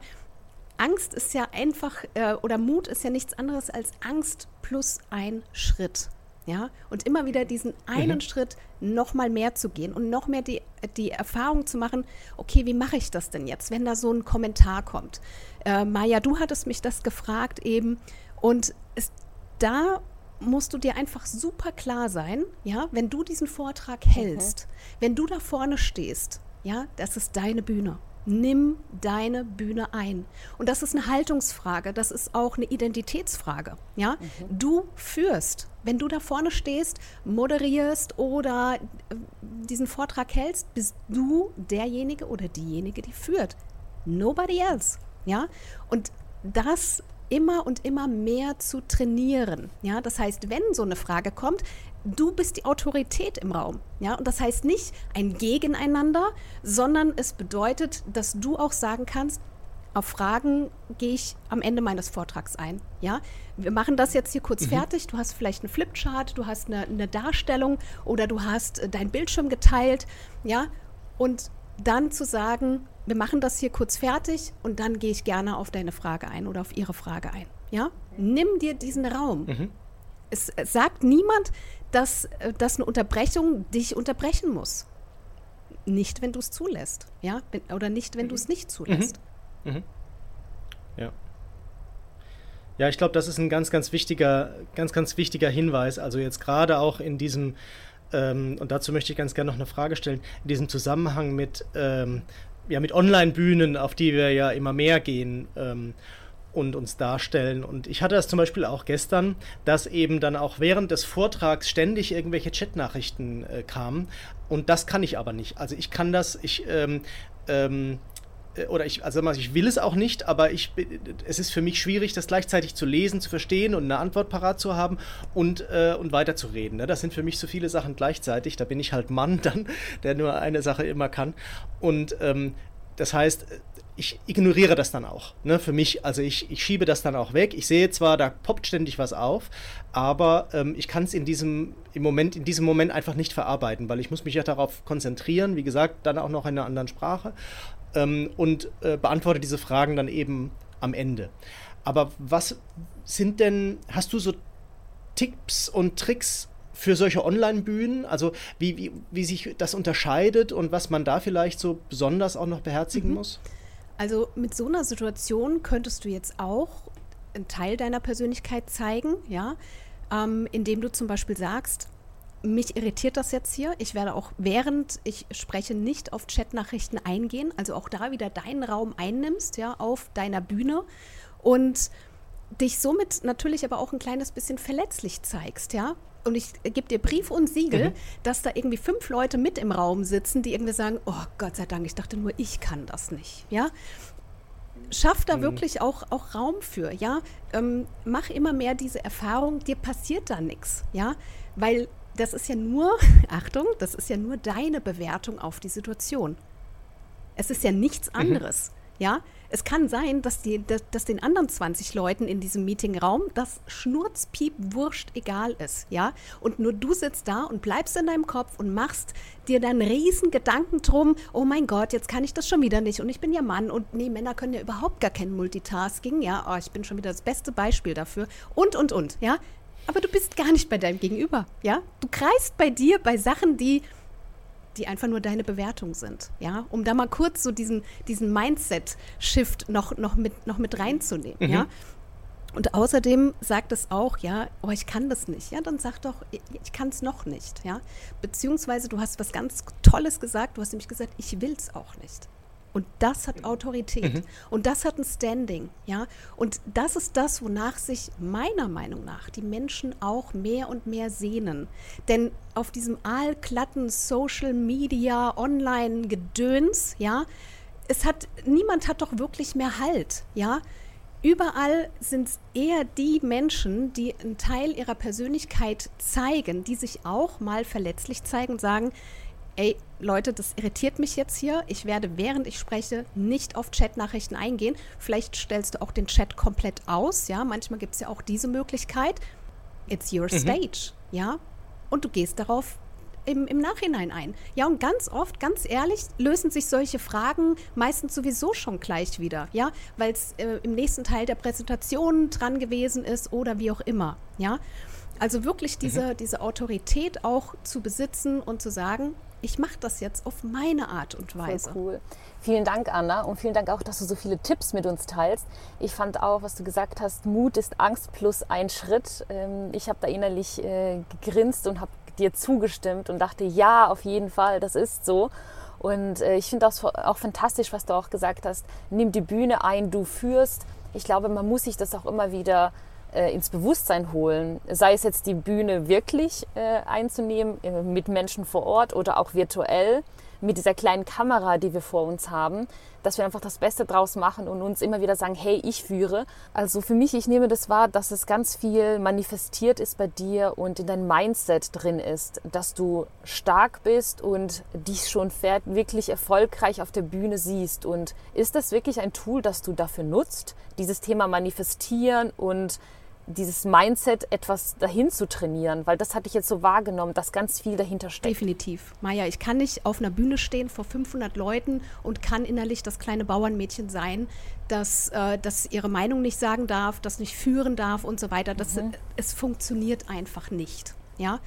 Angst ist ja einfach, äh, oder Mut ist ja nichts anderes als Angst plus ein Schritt. Ja, und immer wieder diesen einen mhm. Schritt noch mal mehr zu gehen und noch mehr die, die Erfahrung zu machen, okay, wie mache ich das denn jetzt, wenn da so ein Kommentar kommt? Äh, Maja, du hattest mich das gefragt eben und es, da musst du dir einfach super klar sein, ja, wenn du diesen Vortrag hältst, mhm. wenn du da vorne stehst, ja, das ist deine Bühne. Nimm deine Bühne ein. Und das ist eine Haltungsfrage, das ist auch eine Identitätsfrage. Ja? Mhm. Du führst. Wenn du da vorne stehst, moderierst oder äh, diesen Vortrag hältst, bist du derjenige oder diejenige, die führt. Nobody else. Ja? Und das immer und immer mehr zu trainieren. Ja, das heißt, wenn so eine Frage kommt, du bist die Autorität im Raum. Ja, und das heißt nicht ein Gegeneinander, sondern es bedeutet, dass du auch sagen kannst, auf Fragen gehe ich am Ende meines Vortrags ein. Ja, wir machen das jetzt hier kurz mhm. fertig. Du hast vielleicht einen Flipchart, du hast eine, eine Darstellung oder du hast äh, deinen Bildschirm geteilt. Ja, und dann zu sagen, wir machen das hier kurz fertig und dann gehe ich gerne auf deine Frage ein oder auf ihre Frage ein. Ja? Nimm dir diesen Raum. Mhm. Es, es, sagt niemand, dass, äh, dass eine Unterbrechung dich unterbrechen muss. Nicht, wenn du es zulässt. Ja? Oder nicht, wenn mhm. du es nicht zulässt. Mhm. mhm. Ja. Ja, ich glaube, das ist ein ganz, ganz wichtiger, ganz, ganz wichtiger Hinweis. Also jetzt gerade auch in diesem ähm, und dazu möchte ich ganz gerne noch eine Frage stellen, in diesem Zusammenhang mit, ähm, ja, mit Online-Bühnen, auf die wir ja immer mehr gehen ähm, und uns darstellen. Und ich hatte das zum Beispiel auch gestern, dass eben dann auch während des Vortrags ständig irgendwelche Chatnachrichten äh, kamen. Und das kann ich aber nicht. Also ich kann das, ich ähm, ähm, äh, oder ich, also ich will es auch nicht, aber ich, es ist für mich schwierig, das gleichzeitig zu lesen, zu verstehen und eine Antwort parat zu haben und, äh, und weiterzureden. Ne? Das sind für mich so viele Sachen gleichzeitig. Da bin ich halt Mann dann, der nur eine Sache immer kann. Und ähm, das heißt, ich ignoriere das dann auch. Ne, für mich, also ich, ich schiebe das dann auch weg. Ich sehe zwar, da poppt ständig was auf, aber ähm, ich kann es in diesem im Moment, in diesem Moment einfach nicht verarbeiten, weil ich muss mich ja darauf konzentrieren, wie gesagt, dann auch noch in einer anderen Sprache ähm, und äh, beantworte diese Fragen dann eben am Ende. Aber was sind denn, hast du so Tipps und Tricks für solche Online-Bühnen? Also wie, wie, wie sich das unterscheidet und was man da vielleicht so besonders auch noch beherzigen mhm. muss? Also mit so einer Situation könntest du jetzt auch einen Teil deiner Persönlichkeit zeigen, ja, ähm, indem du zum Beispiel sagst, mich irritiert das jetzt hier. Ich werde auch während ich spreche nicht auf Chatnachrichten eingehen, also auch da wieder deinen Raum einnimmst, ja, auf deiner Bühne und dich somit natürlich aber auch ein kleines bisschen verletzlich zeigst, ja. Und ich gebe dir Brief und Siegel, mhm. dass da irgendwie fünf Leute mit im Raum sitzen, die irgendwie sagen, oh Gott sei Dank, ich dachte nur, ich kann das nicht, ja schaff da mhm. wirklich auch, auch Raum für, ja. Ähm, mach immer mehr diese Erfahrung, dir passiert da nichts, ja. Weil das ist ja nur, Achtung, das ist ja nur deine Bewertung auf die Situation. Es ist ja nichts mhm. anderes. Mhm. Ja, es kann sein, dass, die, dass, dass, den anderen 20 Leuten in diesem Meetingraum das Schnurzpiep wurscht egal ist, ja. Und nur du sitzt da und bleibst in deinem Kopf und machst dir dann riesen Gedanken drum, oh mein Gott, jetzt kann ich das schon wieder nicht und ich bin ja Mann und nee, Männer können ja überhaupt gar kein Multitasking, ja. Oh, ich bin schon wieder das beste Beispiel dafür und, und, und, ja aber du bist gar nicht bei deinem Gegenüber, ja? Du kreist bei dir bei Sachen, die die einfach nur deine Bewertung sind, ja, um da mal kurz so diesen, diesen Mindset-Shift noch, noch, mit, noch mit reinzunehmen, mhm. ja. Und außerdem sagt es auch, ja, oh, ich kann das nicht. Ja, dann sag doch, ich kann es noch nicht. Ja, beziehungsweise du hast was ganz Tolles gesagt. Du hast nämlich gesagt, ich will es auch nicht. Und das hat Autorität. Mhm. Und das hat ein Standing. Ja? Und das ist das, wonach sich meiner Meinung nach die Menschen auch mehr und mehr sehnen. Denn auf diesem aalglatten Social Media, Online-Gedöns, ja, es hat, niemand hat doch wirklich mehr Halt, ja. Überall sind es eher die Menschen, die einen Teil ihrer Persönlichkeit zeigen, die sich auch mal verletzlich zeigen und sagen, ey Leute, das irritiert mich jetzt hier. Ich werde, während ich spreche, nicht auf Chatnachrichten eingehen. Vielleicht stellst du auch den Chat komplett aus. Ja, manchmal gibt es ja auch diese Möglichkeit. It's your mhm. stage. Ja, und du gehst darauf im, im Nachhinein ein. Ja, und ganz oft, ganz ehrlich, lösen sich solche Fragen meistens sowieso schon gleich wieder, ja, weil es äh, im nächsten Teil der Präsentation dran gewesen ist oder wie auch immer, ja. Also wirklich diese, mhm. diese Autorität auch zu besitzen und zu sagen, ich mache das jetzt auf meine Art und Weise. Voll cool. Vielen Dank, Anna, und vielen Dank auch, dass du so viele Tipps mit uns teilst. Ich fand auch, was du gesagt hast, Mut ist Angst plus ein Schritt. Ähm, ich habe da innerlich äh, gegrinst und habe dir zugestimmt und dachte, ja, auf jeden Fall, das ist so. Und äh, ich finde das auch fantastisch, was du auch gesagt hast. Nimm die Bühne ein, du führst. Ich glaube, man muss sich das auch immer wieder äh, ins Bewusstsein holen, sei es jetzt die Bühne wirklich äh, einzunehmen, äh, mit Menschen vor Ort oder auch virtuell mit dieser kleinen Kamera, die wir vor uns haben, dass wir einfach das Beste draus machen und uns immer wieder sagen, hey, ich führe. Also für mich, ich nehme das wahr, dass es ganz viel manifestiert ist bei dir und in deinem Mindset drin ist, dass du stark bist und dich schon wirklich erfolgreich auf der Bühne siehst. Und ist das wirklich ein Tool, das du dafür nutzt, dieses Thema manifestieren und dieses Mindset etwas dahin zu trainieren, weil das hatte ich jetzt so wahrgenommen, dass ganz viel dahinter steckt. Definitiv. Maja, ich kann nicht auf einer Bühne stehen vor 500 Leuten und kann innerlich das kleine Bauernmädchen sein, das, äh, das ihre Meinung nicht sagen darf, das nicht führen darf und so weiter. Das, mhm. Es funktioniert einfach nicht. Ja?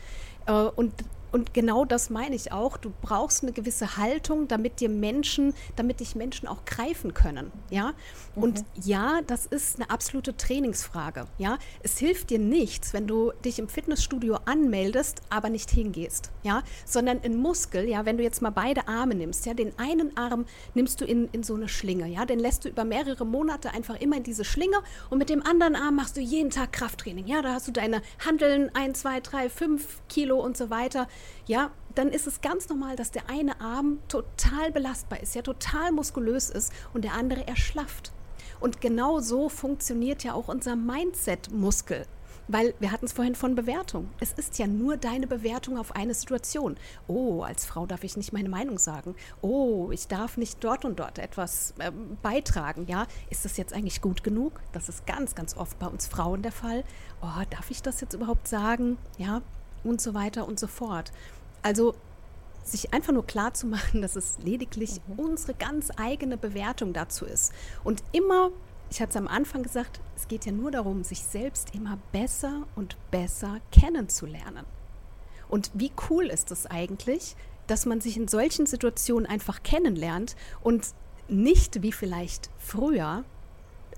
Äh, und und genau das meine ich auch. Du brauchst eine gewisse Haltung, damit dir Menschen, damit dich Menschen auch greifen können. Ja? Mhm. Und ja, das ist eine absolute Trainingsfrage. Ja? Es hilft dir nichts, wenn du dich im Fitnessstudio anmeldest, aber nicht hingehst. Ja? Sondern ein Muskel, ja, wenn du jetzt mal beide Arme nimmst, ja, den einen Arm nimmst du in, in so eine Schlinge, ja, den lässt du über mehrere Monate einfach immer in diese Schlinge und mit dem anderen Arm machst du jeden Tag Krafttraining. Ja, da hast du deine Handeln, 1, 2, 3, 5 Kilo und so weiter ja, dann ist es ganz normal, dass der eine Arm total belastbar ist, ja, total muskulös ist und der andere erschlafft. Und genau so funktioniert ja auch unser Mindset-Muskel. Weil wir hatten es vorhin von Bewertung. Es ist ja nur deine Bewertung auf eine Situation. Oh, als Frau darf ich nicht meine Meinung sagen. Oh, ich darf nicht dort und dort etwas äh, beitragen. Ja, ist das jetzt eigentlich gut genug? Das ist ganz, ganz oft bei uns Frauen der Fall. Oh, darf ich das jetzt überhaupt sagen? Ja, und so weiter und so fort. Also sich einfach nur klar zu machen, dass es lediglich mhm. unsere ganz eigene Bewertung dazu ist. Und immer, ich hatte es am Anfang gesagt, es geht ja nur darum, sich selbst immer besser und besser kennenzulernen. Und wie cool ist es eigentlich, dass man sich in solchen Situationen einfach kennenlernt und nicht wie vielleicht früher,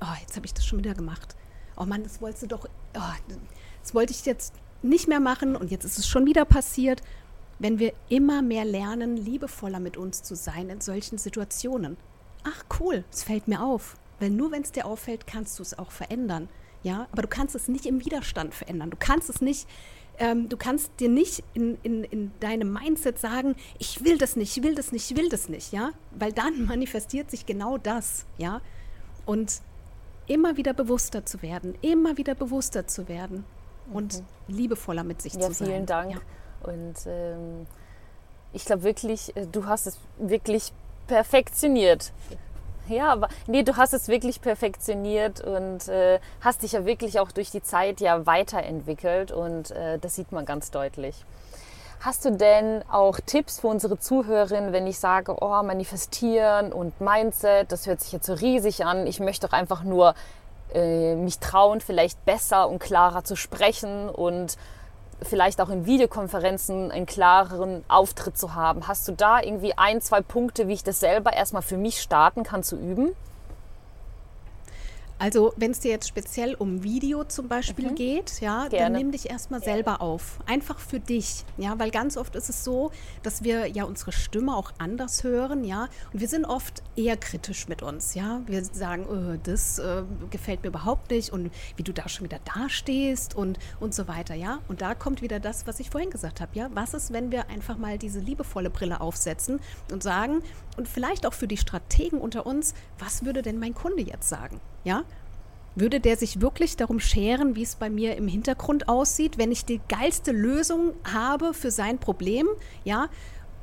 oh, jetzt habe ich das schon wieder gemacht. Oh Mann, das wolltest du doch, oh, das wollte ich jetzt nicht mehr machen und jetzt ist es schon wieder passiert, wenn wir immer mehr lernen, liebevoller mit uns zu sein in solchen Situationen. Ach cool, es fällt mir auf. Weil nur wenn es dir auffällt, kannst du es auch verändern. Ja, aber du kannst es nicht im Widerstand verändern. Du kannst es nicht, ähm, du kannst dir nicht in, in, in deinem Mindset sagen, ich will das nicht, ich will das nicht, ich will das nicht, ja, weil dann manifestiert sich genau das, ja. Und immer wieder bewusster zu werden, immer wieder bewusster zu werden und mhm. liebevoller mit sich ja, zu sein. Vielen Dank. Ja. Und ähm, ich glaube wirklich, äh, du hast es wirklich perfektioniert. Ja, aber nee, du hast es wirklich perfektioniert und äh, hast dich ja wirklich auch durch die Zeit ja weiterentwickelt und äh, das sieht man ganz deutlich. Hast du denn auch Tipps für unsere Zuhörerinnen, wenn ich sage, oh, manifestieren und Mindset, das hört sich jetzt so riesig an, ich möchte doch einfach nur äh, mich trauen, vielleicht besser und klarer zu sprechen und vielleicht auch in Videokonferenzen einen klareren Auftritt zu haben. Hast du da irgendwie ein, zwei Punkte, wie ich das selber erstmal für mich starten kann zu üben? Also wenn es dir jetzt speziell um Video zum Beispiel mhm. geht, ja, Gerne. dann nimm dich erstmal selber auf. Einfach für dich. Ja, weil ganz oft ist es so, dass wir ja unsere Stimme auch anders hören, ja. Und wir sind oft eher kritisch mit uns, ja. Wir sagen, oh, das äh, gefällt mir überhaupt nicht und wie du da schon wieder dastehst und, und so weiter, ja. Und da kommt wieder das, was ich vorhin gesagt habe, ja. Was ist, wenn wir einfach mal diese liebevolle Brille aufsetzen und sagen, und vielleicht auch für die Strategen unter uns, was würde denn mein Kunde jetzt sagen? Ja? Würde der sich wirklich darum scheren, wie es bei mir im Hintergrund aussieht, wenn ich die geilste Lösung habe für sein Problem? Ja?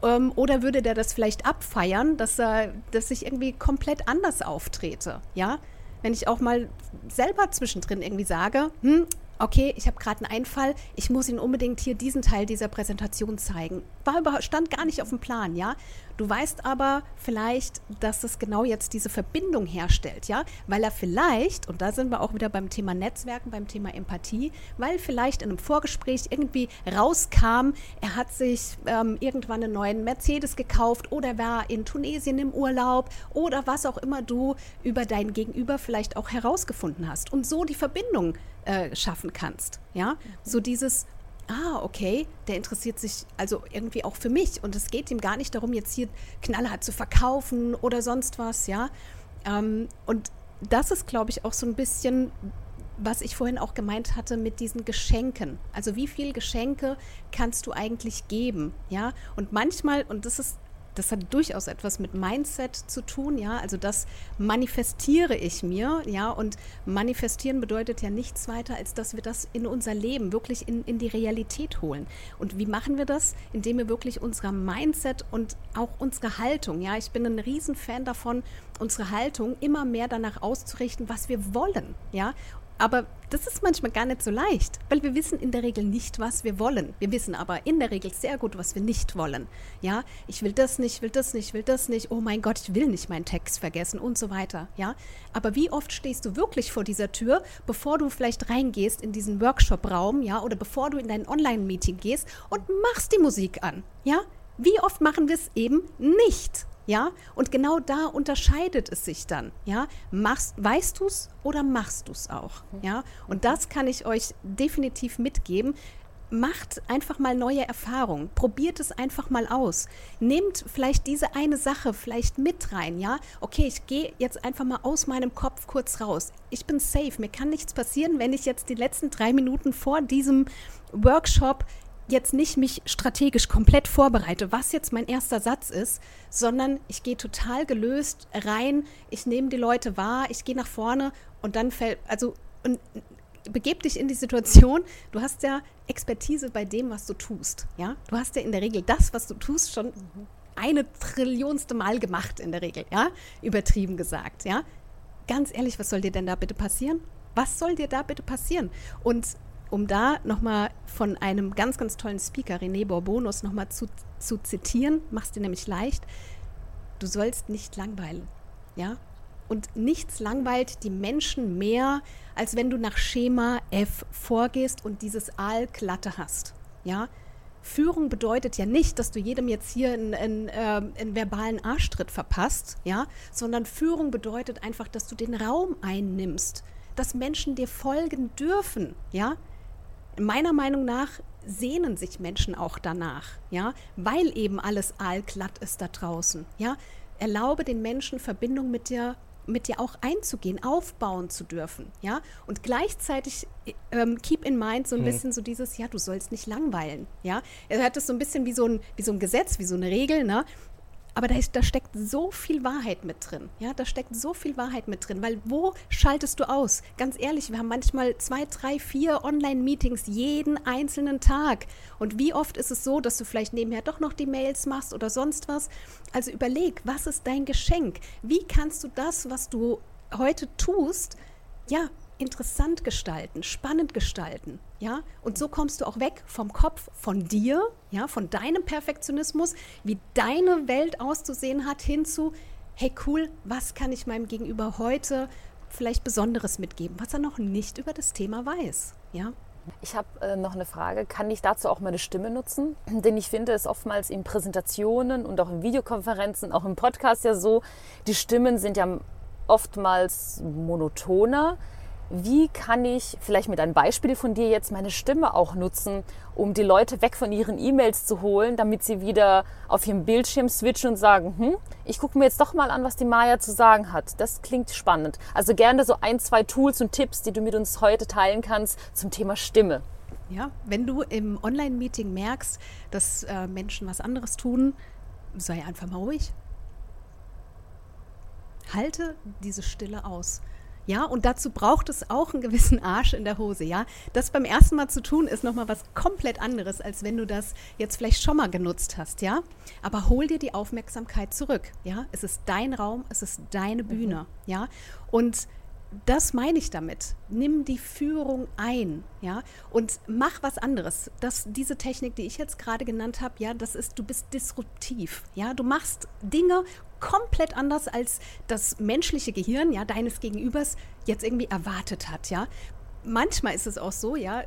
Ähm, oder würde der das vielleicht abfeiern, dass, er, dass ich irgendwie komplett anders auftrete? Ja? Wenn ich auch mal selber zwischendrin irgendwie sage, hm, okay, ich habe gerade einen Einfall, ich muss Ihnen unbedingt hier diesen Teil dieser Präsentation zeigen. War über, stand gar nicht auf dem Plan, ja. Du weißt aber vielleicht, dass es genau jetzt diese Verbindung herstellt, ja, weil er vielleicht, und da sind wir auch wieder beim Thema Netzwerken, beim Thema Empathie, weil vielleicht in einem Vorgespräch irgendwie rauskam, er hat sich ähm, irgendwann einen neuen Mercedes gekauft oder war in Tunesien im Urlaub oder was auch immer du über dein Gegenüber vielleicht auch herausgefunden hast und so die Verbindung äh, schaffen kannst, ja, so dieses ah, okay, der interessiert sich also irgendwie auch für mich und es geht ihm gar nicht darum, jetzt hier knallhart zu verkaufen oder sonst was, ja. Ähm, und das ist, glaube ich, auch so ein bisschen, was ich vorhin auch gemeint hatte mit diesen Geschenken. Also wie viel Geschenke kannst du eigentlich geben, ja? Und manchmal, und das ist das hat durchaus etwas mit Mindset zu tun, ja. Also das manifestiere ich mir, ja. Und manifestieren bedeutet ja nichts weiter, als dass wir das in unser Leben wirklich in, in die Realität holen. Und wie machen wir das? Indem wir wirklich unser Mindset und auch unsere Haltung, ja. Ich bin ein Riesenfan davon, unsere Haltung immer mehr danach auszurichten, was wir wollen, ja. Aber das ist manchmal gar nicht so leicht, weil wir wissen in der Regel nicht, was wir wollen. Wir wissen aber in der Regel sehr gut, was wir nicht wollen. Ja, ich will das nicht, will das nicht, will das nicht. Oh mein Gott, ich will nicht meinen Text vergessen und so weiter. Ja, aber wie oft stehst du wirklich vor dieser Tür, bevor du vielleicht reingehst in diesen Workshop-Raum, ja, oder bevor du in dein Online-Meeting gehst und machst die Musik an? Ja, wie oft machen wir es eben nicht? Ja, und genau da unterscheidet es sich dann. Ja, machst, weißt du es oder machst du es auch? Ja, und das kann ich euch definitiv mitgeben. Macht einfach mal neue Erfahrungen. Probiert es einfach mal aus. Nehmt vielleicht diese eine Sache vielleicht mit rein. Ja, okay, ich gehe jetzt einfach mal aus meinem Kopf kurz raus. Ich bin safe. Mir kann nichts passieren, wenn ich jetzt die letzten drei Minuten vor diesem Workshop jetzt nicht mich strategisch komplett vorbereite, was jetzt mein erster Satz ist, sondern ich gehe total gelöst rein, ich nehme die Leute wahr, ich gehe nach vorne und dann fällt, also und begeb dich in die Situation, du hast ja Expertise bei dem, was du tust, ja? Du hast ja in der Regel das, was du tust, schon eine Trillionste Mal gemacht in der Regel, ja? Übertrieben gesagt, ja? Ganz ehrlich, was soll dir denn da bitte passieren? Was soll dir da bitte passieren? Und um da nochmal von einem ganz, ganz tollen Speaker, René Borbonus, nochmal zu, zu zitieren, machst dir nämlich leicht, du sollst nicht langweilen. Ja? Und nichts langweilt die Menschen mehr, als wenn du nach Schema F vorgehst und dieses Aalglatte hast. Ja? Führung bedeutet ja nicht, dass du jedem jetzt hier einen, einen, äh, einen verbalen Arschtritt verpasst, ja, sondern Führung bedeutet einfach, dass du den Raum einnimmst, dass Menschen dir folgen dürfen, ja, meiner Meinung nach sehnen sich Menschen auch danach, ja, weil eben alles aalglatt ist da draußen, ja. Erlaube den Menschen Verbindung mit dir mit dir auch einzugehen, aufbauen zu dürfen, ja. Und gleichzeitig ähm, keep in mind so ein hm. bisschen so dieses, ja, du sollst nicht langweilen, ja. Er hat es so ein bisschen wie so ein, wie so ein Gesetz, wie so eine Regel, ne? Aber da, ist, da steckt so viel Wahrheit mit drin. Ja, da steckt so viel Wahrheit mit drin. Weil wo schaltest du aus? Ganz ehrlich, wir haben manchmal zwei, drei, vier Online-Meetings jeden einzelnen Tag. Und wie oft ist es so, dass du vielleicht nebenher doch noch die Mails machst oder sonst was? Also überleg, was ist dein Geschenk? Wie kannst du das, was du heute tust, ja, interessant gestalten, spannend gestalten, ja? Und so kommst du auch weg vom Kopf, von dir, ja, von deinem Perfektionismus, wie deine Welt auszusehen hat, hinzu, hey cool, was kann ich meinem Gegenüber heute vielleicht Besonderes mitgeben, was er noch nicht über das Thema weiß, ja? Ich habe äh, noch eine Frage. Kann ich dazu auch meine Stimme nutzen? Denn ich finde es oftmals in Präsentationen und auch in Videokonferenzen, auch im Podcast ja so, die Stimmen sind ja oftmals monotoner. Wie kann ich vielleicht mit einem Beispiel von dir jetzt meine Stimme auch nutzen, um die Leute weg von ihren E-Mails zu holen, damit sie wieder auf ihrem Bildschirm switchen und sagen, hm, ich gucke mir jetzt doch mal an, was die Maya zu sagen hat. Das klingt spannend. Also gerne so ein, zwei Tools und Tipps, die du mit uns heute teilen kannst zum Thema Stimme. Ja, wenn du im Online-Meeting merkst, dass äh, Menschen was anderes tun, sei einfach mal ruhig. Halte diese Stille aus. Ja, und dazu braucht es auch einen gewissen Arsch in der Hose, ja. Das beim ersten Mal zu tun, ist nochmal was komplett anderes, als wenn du das jetzt vielleicht schon mal genutzt hast, ja. Aber hol dir die Aufmerksamkeit zurück, ja. Es ist dein Raum, es ist deine Bühne, mhm. ja. Und das meine ich damit. Nimm die Führung ein, ja, und mach was anderes. Das, diese Technik, die ich jetzt gerade genannt habe, ja, das ist, du bist disruptiv, ja, du machst Dinge komplett anders, als das menschliche Gehirn ja, deines Gegenübers jetzt irgendwie erwartet hat. Ja. Manchmal ist es auch so, ja,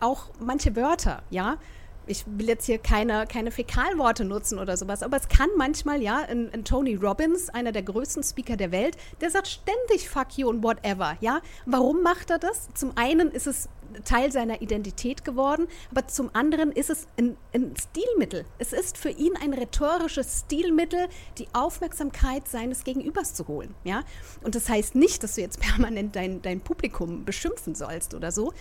auch manche Wörter, ja, ich will jetzt hier keine, keine Fäkalworte nutzen oder sowas, aber es kann manchmal, ja, ein, ein, Tony Robbins, einer der größten Speaker der Welt, der sagt ständig fuck you und whatever, ja. Warum macht er das? Zum einen ist es Teil seiner Identität geworden, aber zum anderen ist es ein, ein Stilmittel. Es ist für ihn ein rhetorisches Stilmittel, die Aufmerksamkeit seines Gegenübers zu holen, ja. Und das heißt nicht, dass du jetzt permanent dein, dein Publikum beschimpfen sollst oder so,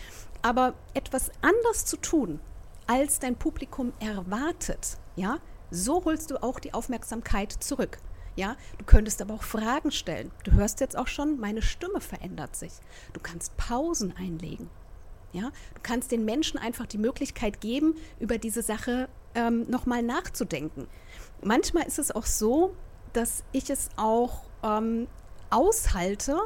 aber etwas anders zu tun, als dein Publikum erwartet, ja, so holst du auch die Aufmerksamkeit zurück. Ja, du könntest aber auch Fragen stellen. Du hörst jetzt auch schon, meine Stimme verändert sich. Du kannst Pausen einlegen. Ja, du kannst den Menschen einfach die Möglichkeit geben, über diese Sache ähm, nochmal nachzudenken. Manchmal ist es auch so, dass ich es auch ähm, aushalte,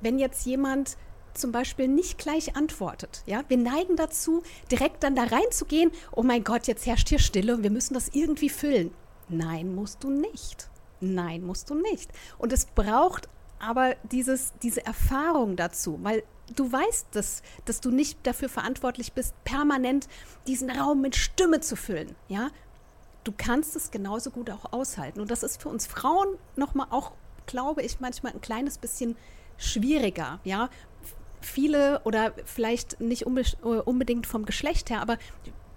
wenn jetzt jemand zum Beispiel nicht gleich antwortet. Ja? Wir neigen dazu, direkt dann da reinzugehen, oh mein Gott, jetzt herrscht hier Stille und wir müssen das irgendwie füllen. Nein, musst du nicht. Nein, musst du nicht. Und es braucht aber dieses, diese Erfahrung dazu, weil du weißt, dass, dass du nicht dafür verantwortlich bist, permanent diesen Raum mit Stimme zu füllen. Ja? Du kannst es genauso gut auch aushalten. Und das ist für uns Frauen nochmal auch, glaube ich, manchmal ein kleines bisschen schwieriger, ja, viele oder vielleicht nicht äh, unbedingt vom Geschlecht her, aber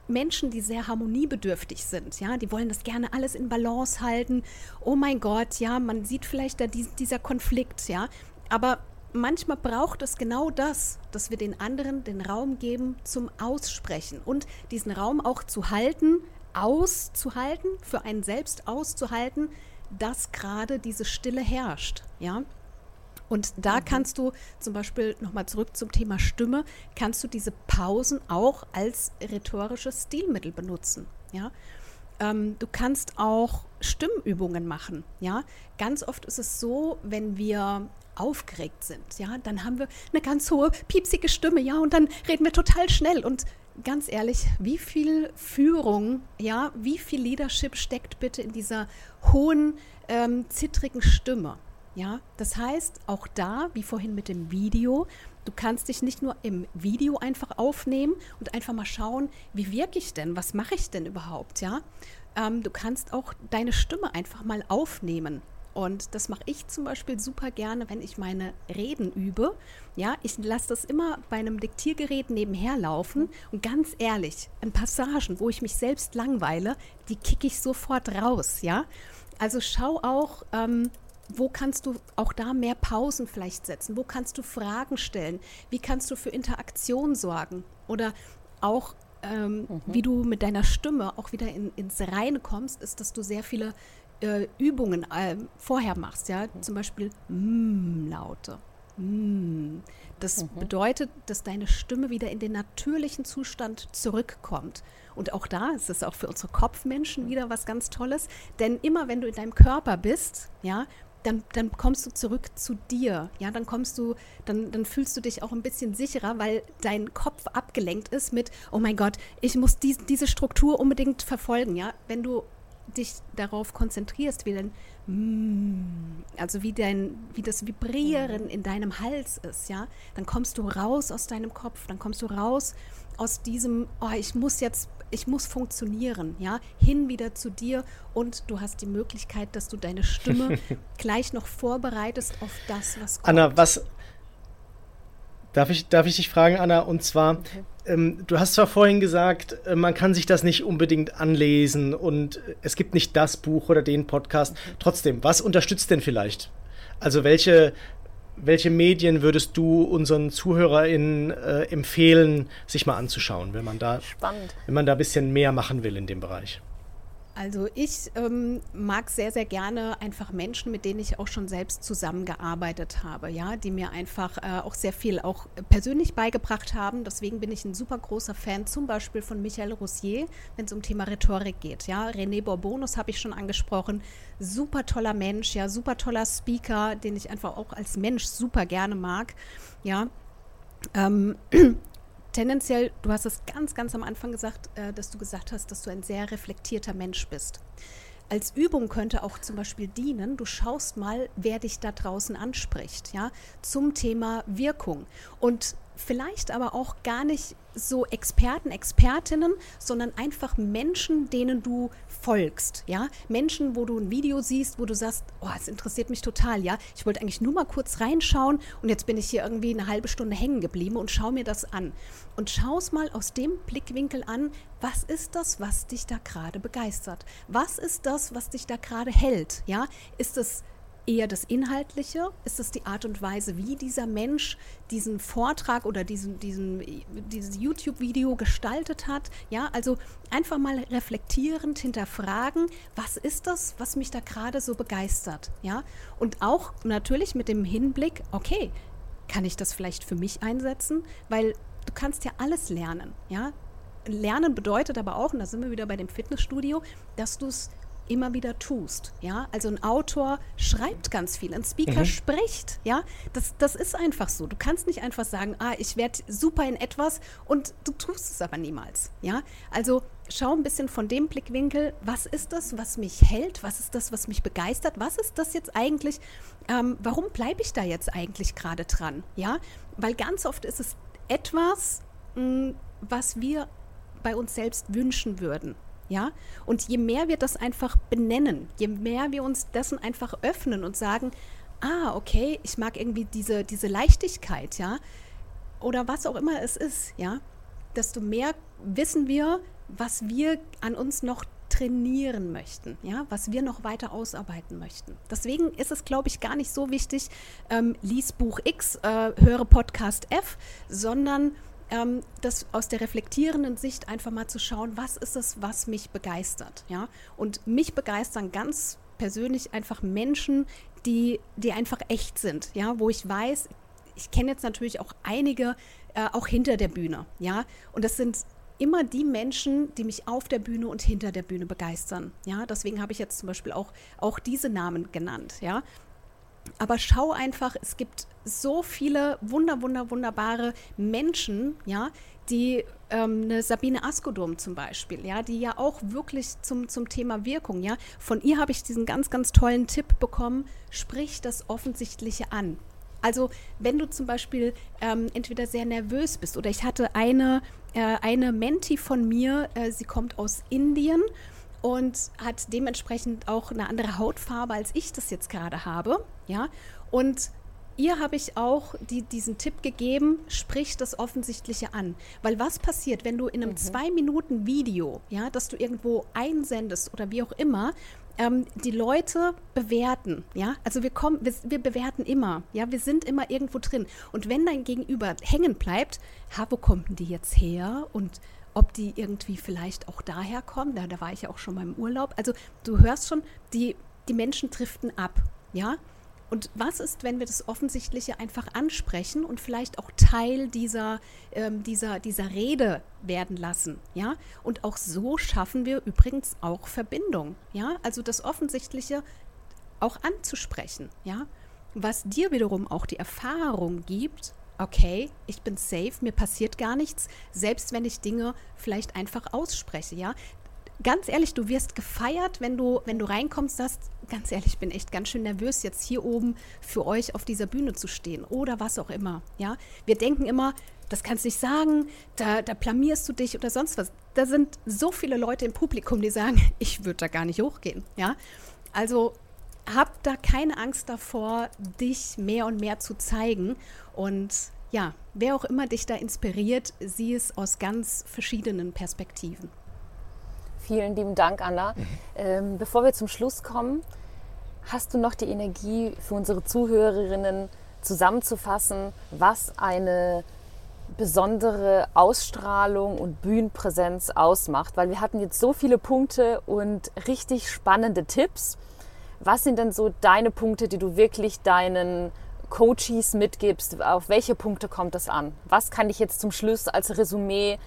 Menschen, die sehr harmoniebedürftig sind, ja, die wollen das gerne alles in Balance halten. Oh mein Gott, ja, man sieht vielleicht da dieser Konflikt, ja, aber manchmal braucht es genau das, dass wir den anderen den Raum geben zum Aussprechen und diesen Raum auch zu halten, auszuhalten, für einen selbst auszuhalten, dass gerade diese Stille herrscht, ja. Und da mhm. kannst du zum Beispiel nochmal zurück zum Thema Stimme, kannst du diese Pausen auch als rhetorisches Stilmittel benutzen. Ja? Ähm, du kannst auch Stimmübungen machen. Ja? Ganz oft ist es so, wenn wir aufgeregt sind, ja, dann haben wir eine ganz hohe, piepsige Stimme, ja, und dann reden wir total schnell. Und ganz ehrlich, wie viel Führung, ja, wie viel Leadership steckt bitte in dieser hohen, ähm, zittrigen Stimme? Ja, das heißt, auch da, wie vorhin mit dem Video, du kannst dich nicht nur im Video einfach aufnehmen und einfach mal schauen, wie wirke ich denn, was mache ich denn überhaupt, ja. Ähm, du kannst auch deine Stimme einfach mal aufnehmen. Und das mache ich zum Beispiel super gerne, wenn ich meine Reden übe. Ja, ich lasse das immer bei einem Diktiergerät nebenher laufen. Und ganz ehrlich, in Passagen, wo ich mich selbst langweile, die kicke ich sofort raus. Ja, also schau auch, ähm, wo kannst du auch da mehr Pausen vielleicht setzen? Wo kannst du Fragen stellen? Wie kannst du für Interaktion sorgen? Oder auch, ähm, mhm. wie du mit deiner Stimme auch wieder in, ins Reine kommst, ist, dass du sehr viele äh, Übungen äh, vorher machst. Ja? Mhm. Zum Beispiel Mm-Laute. Mm. Das mhm. bedeutet, dass deine Stimme wieder in den natürlichen Zustand zurückkommt. Und auch da ist es auch für unsere Kopfmenschen wieder was ganz Tolles. Denn immer wenn du in deinem Körper bist, ja, dann, dann kommst du zurück zu dir. Ja, dann kommst du, dann, dann fühlst du dich auch ein bisschen sicherer, weil dein Kopf abgelenkt ist mit, oh mein Gott, ich muss dies, diese Struktur unbedingt verfolgen. Ja, wenn du dich darauf konzentrierst, wie dein, mm, also wie dein, wie das Vibrieren in deinem Hals ist, ja, dann kommst du raus aus deinem Kopf, dann kommst du raus aus diesem, oh, ich muss jetzt, ich muss funktionieren, ja, hin wieder zu dir und du hast die Möglichkeit, dass du deine Stimme gleich noch vorbereitest auf das, was kommt. Anna, was, Darf ich, darf ich dich fragen, Anna? Und zwar, okay. ähm, du hast zwar vorhin gesagt, äh, man kann sich das nicht unbedingt anlesen und es gibt nicht das Buch oder den Podcast. Okay. Trotzdem, was unterstützt denn vielleicht? Also welche, welche Medien würdest du unseren ZuhörerInnen äh, empfehlen, sich mal anzuschauen, wenn man da, Spannend. wenn man da ein bisschen mehr machen will in dem Bereich? Also ich ähm, mag sehr, sehr gerne einfach Menschen, mit denen ich auch schon selbst zusammengearbeitet habe, ja, die mir einfach äh, auch sehr viel auch persönlich beigebracht haben. Deswegen bin ich ein super großer Fan zum Beispiel von Michael Roussier, wenn es um Thema Rhetorik geht. Ja, René Bourbonus habe ich schon angesprochen, super toller Mensch, ja, super toller Speaker, den ich einfach auch als Mensch super gerne mag. Ja, ähm, tendenziell, du hast es ganz, ganz am Anfang gesagt, äh, dass du gesagt hast, dass du ein sehr reflektierter Mensch bist. Als Übung könnte auch zum Beispiel dienen, du schaust mal, wer dich da draußen anspricht, ja, zum Thema Wirkung. Und vielleicht aber auch gar nicht so Experten, Expertinnen, sondern einfach Menschen, denen du folgst, ja? Menschen, wo du ein Video siehst, wo du sagst, oh, es interessiert mich total, ja? Ich wollte eigentlich nur mal kurz reinschauen und jetzt bin ich hier irgendwie eine halbe Stunde hängen geblieben und schau mir das an. Und schau es mal aus dem Blickwinkel an, was ist das, was dich da gerade begeistert? Was ist das, was dich da gerade hält, ja? Ist es eher das Inhaltliche? Ist es die Art und Weise, wie dieser Mensch diesen Vortrag oder diesen, diesen, dieses YouTube-Video gestaltet hat? Ja, also einfach mal reflektierend hinterfragen, was ist das, was mich da gerade so begeistert? Ja, und auch natürlich mit dem Hinblick, okay, kann ich das vielleicht für mich einsetzen? Weil du kannst ja alles lernen, ja. Lernen bedeutet aber auch, und da sind wir wieder bei dem Fitnessstudio, dass du es immer wieder tust. Ja, also ein Autor schreibt ganz viel, ein Speaker mhm. spricht. Ja, das, das ist einfach so. Du kannst nicht einfach sagen, ah, ich werde super in etwas und du tust es aber niemals. Ja, also schau ein bisschen von dem Blickwinkel, was ist das, was mich hält? Was ist das, was mich begeistert? Was ist das jetzt eigentlich? Ähm, warum bleibe ich da jetzt eigentlich gerade dran? Ja, weil ganz oft ist es etwas, mh, hm, was wir bei uns selbst wünschen würden. Ja? Und je mehr wir das einfach benennen, je mehr wir uns dessen einfach öffnen und sagen, ah, okay, ich mag irgendwie diese, diese Leichtigkeit, ja, oder was auch immer es ist, ja, desto mehr wissen wir, was wir an uns noch trainieren möchten, ja, was wir noch weiter ausarbeiten möchten. Deswegen ist es, glaube ich, gar nicht so wichtig, ähm, lies Buch X, äh, höre Podcast F, sondern ähm, das aus der reflektierenden Sicht einfach mal zu schauen, was ist es, was mich begeistert. Ja? Und mich begeistern ganz persönlich einfach Menschen, die, die einfach echt sind, ja, wo ich weiß, ich kenne jetzt natürlich auch einige, äh, auch hinter der Bühne, ja, und das sind immer die Menschen, die mich auf der Bühne und hinter der Bühne begeistern, ja, deswegen habe ich jetzt zum Beispiel auch, auch diese Namen genannt, ja, aber schau einfach, es gibt so viele wunder, wunder, wunderbare Menschen, ja, die ähm, eine Sabine Askodom zum Beispiel, ja, die ja auch wirklich zum, zum Thema Wirkung, ja, von ihr habe ich diesen ganz, ganz tollen Tipp bekommen, sprich das Offensichtliche an. Also wenn du zum Beispiel ähm, entweder sehr nervös bist oder ich hatte eine, äh, eine Menti von mir, äh, sie kommt aus Indien und hat dementsprechend auch eine andere Hautfarbe, als ich das jetzt gerade habe. Ja, und ihr habe ich auch die, diesen Tipp gegeben, sprich das Offensichtliche an. Weil was passiert, wenn du in einem mhm. zwei Minuten Video, ja, das du irgendwo einsendest oder wie auch immer, ähm, die Leute bewerten, ja, also wir kommen, wir, wir, bewerten immer, ja, wir sind immer irgendwo drin. Und wenn dein Gegenüber hängen bleibt, ha, wo kommen die jetzt her? Und ob die irgendwie vielleicht auch daher kommen. Da, da war ich ja auch schon mal im Urlaub. Also du hörst schon, die, die Menschen driften ab, ja. Und was ist, wenn wir das Offensichtliche einfach ansprechen und vielleicht auch Teil dieser, ähm, dieser, dieser Rede werden lassen, ja? Und auch so schaffen wir übrigens auch Verbindung, ja? Also das Offensichtliche auch anzusprechen, ja? Was dir wiederum auch die Erfahrung gibt, okay, ich bin safe, mir passiert gar nichts, selbst wenn ich Dinge vielleicht einfach ausspreche, ja. ganz ehrlich, du wirst gefeiert, wenn du, wenn du reinkommst, sagst, ganz ehrlich, ich bin echt ganz schön nervös, jetzt hier oben für euch auf dieser Bühne zu stehen oder was auch immer. Ja, wir denken immer, das kannst du nicht sagen, da, da blamierst du dich oder sonst was. Da sind so viele Leute im Publikum, die sagen, ich würde da gar nicht hochgehen. Ja, also hab da keine Angst davor, dich mehr und mehr zu zeigen und ja, wer auch immer dich da inspiriert, sieh es aus ganz verschiedenen Perspektiven. Vielen lieben Dank, Anna. Ähm, bevor wir zum Schluss kommen, hast du noch die Energie für unsere Zuhörerinnen zusammenzufassen, was eine besondere Ausstrahlung und Bühnenpräsenz ausmacht? Weil wir hatten jetzt so viele Punkte und richtig spannende Tipps. Was sind denn so deine Punkte, die du wirklich deinen Coaches mitgibst? Auf welche Punkte kommt das an? Was kann ich jetzt zum Schluss als Resümee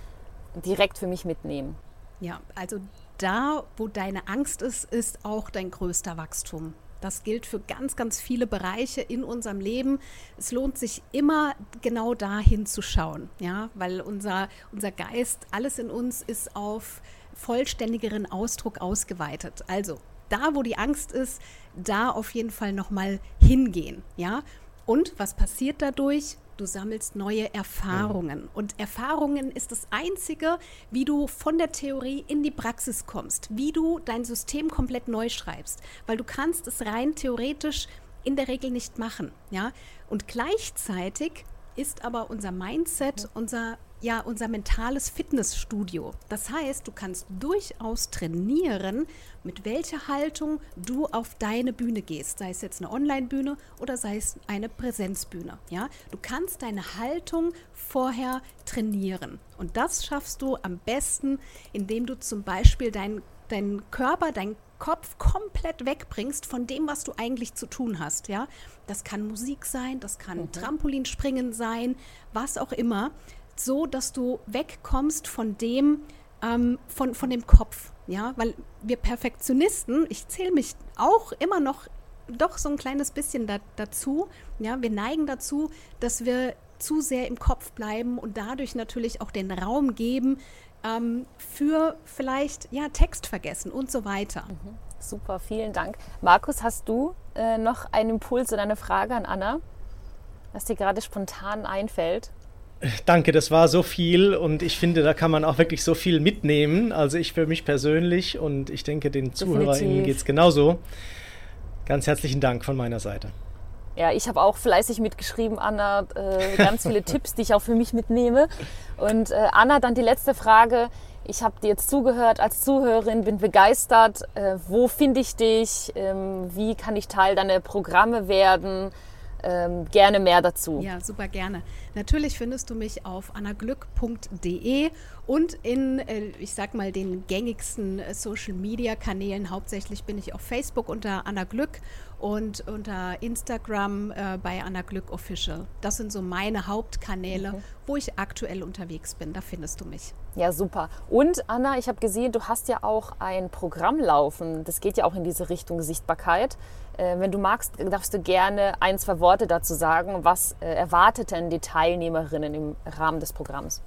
direkt für mich mitnehmen? Ja, also da, wo deine Angst ist, ist auch dein größter Wachstum. Das gilt für ganz, ganz viele Bereiche in unserem Leben. Es lohnt sich immer genau dahin zu schauen, ja, weil unser, unser Geist, alles in uns ist auf vollständigeren Ausdruck ausgeweitet. Also da, wo die Angst ist, da auf jeden Fall nochmal hingehen, ja. Und was passiert dadurch? du sammelst neue Erfahrungen. Und Erfahrungen ist das Einzige, wie du von der Theorie in die Praxis kommst, wie du dein System komplett neu schreibst. Weil du kannst es rein theoretisch in der Regel nicht machen. Ja? Und gleichzeitig ist aber unser Mindset, unser ja unser mentales Fitnessstudio. Das heißt, du kannst durchaus trainieren, mit welcher Haltung du auf deine Bühne gehst, sei es jetzt eine Online-Bühne oder sei es eine Präsenzbühne. Ja, du kannst deine Haltung vorher trainieren und das schaffst du am besten, indem du zum Beispiel deinen deinen Körper, deinen Kopf komplett wegbringst von dem, was du eigentlich zu tun hast. Ja, das kann Musik sein, das kann mhm. Trampolinspringen sein, was auch immer so, dass du wegkommst von dem, ähm, von, von dem Kopf. Ja, weil wir Perfektionisten, ich zähle mich auch immer noch doch so ein kleines bisschen da, dazu. Ja, wir neigen dazu, dass wir zu sehr im Kopf bleiben und dadurch natürlich auch den Raum geben ähm, für vielleicht ja Text vergessen und so weiter. Mhm. Super, vielen Dank. Markus, hast du äh, noch einen Impuls oder eine Frage an Anna, was dir gerade spontan einfällt? Danke, das war so viel und ich finde, da kann man auch wirklich so viel mitnehmen. Also ich für mich persönlich und ich denke, den ZuhörerInnen geht es genauso. Ganz herzlichen Dank von meiner Seite. Ja, ich habe auch fleißig mitgeschrieben, Anna, äh, ganz viele Tipps, die ich auch für mich mitnehme. Und äh, Anna, dann die letzte Frage. Ich habe dir jetzt zugehört als Zuhörerin, bin begeistert. Äh, wo finde ich dich? Ähm, wie kann ich Teil deiner Programme werden? ähm, gerne mehr dazu. Ja, super gerne. Natürlich findest du mich auf annaglück.de und in, äh, ich sag mal, den gängigsten äh, Social Media Kanälen. Hauptsächlich bin ich auf Facebook unter Anna Glück und unter Instagram äh, bei Anna Glück Official. Das sind so meine Hauptkanäle, mhm. wo ich aktuell unterwegs bin. Da findest du mich. Ja, super. Und Anna, ich habe gesehen, du hast ja auch ein Programm laufen. Das geht ja auch in diese Richtung Sichtbarkeit. Äh, wenn du magst, darfst du gerne ein, zwei Worte dazu sagen. Was äh, erwartet denn die Teilnehmerinnen im Rahmen des Programms?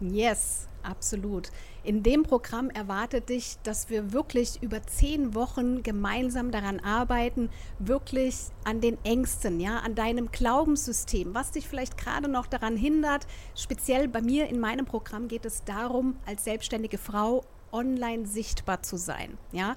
Yes, absolut. In dem Programm erwartet dich, dass wir wirklich über zehn Wochen gemeinsam daran arbeiten, wirklich an den Ängsten, ja, an deinem Glaubenssystem, was dich vielleicht gerade noch daran hindert. Speziell bei mir in meinem Programm geht es darum, als selbstständige Frau online sichtbar zu sein, ja.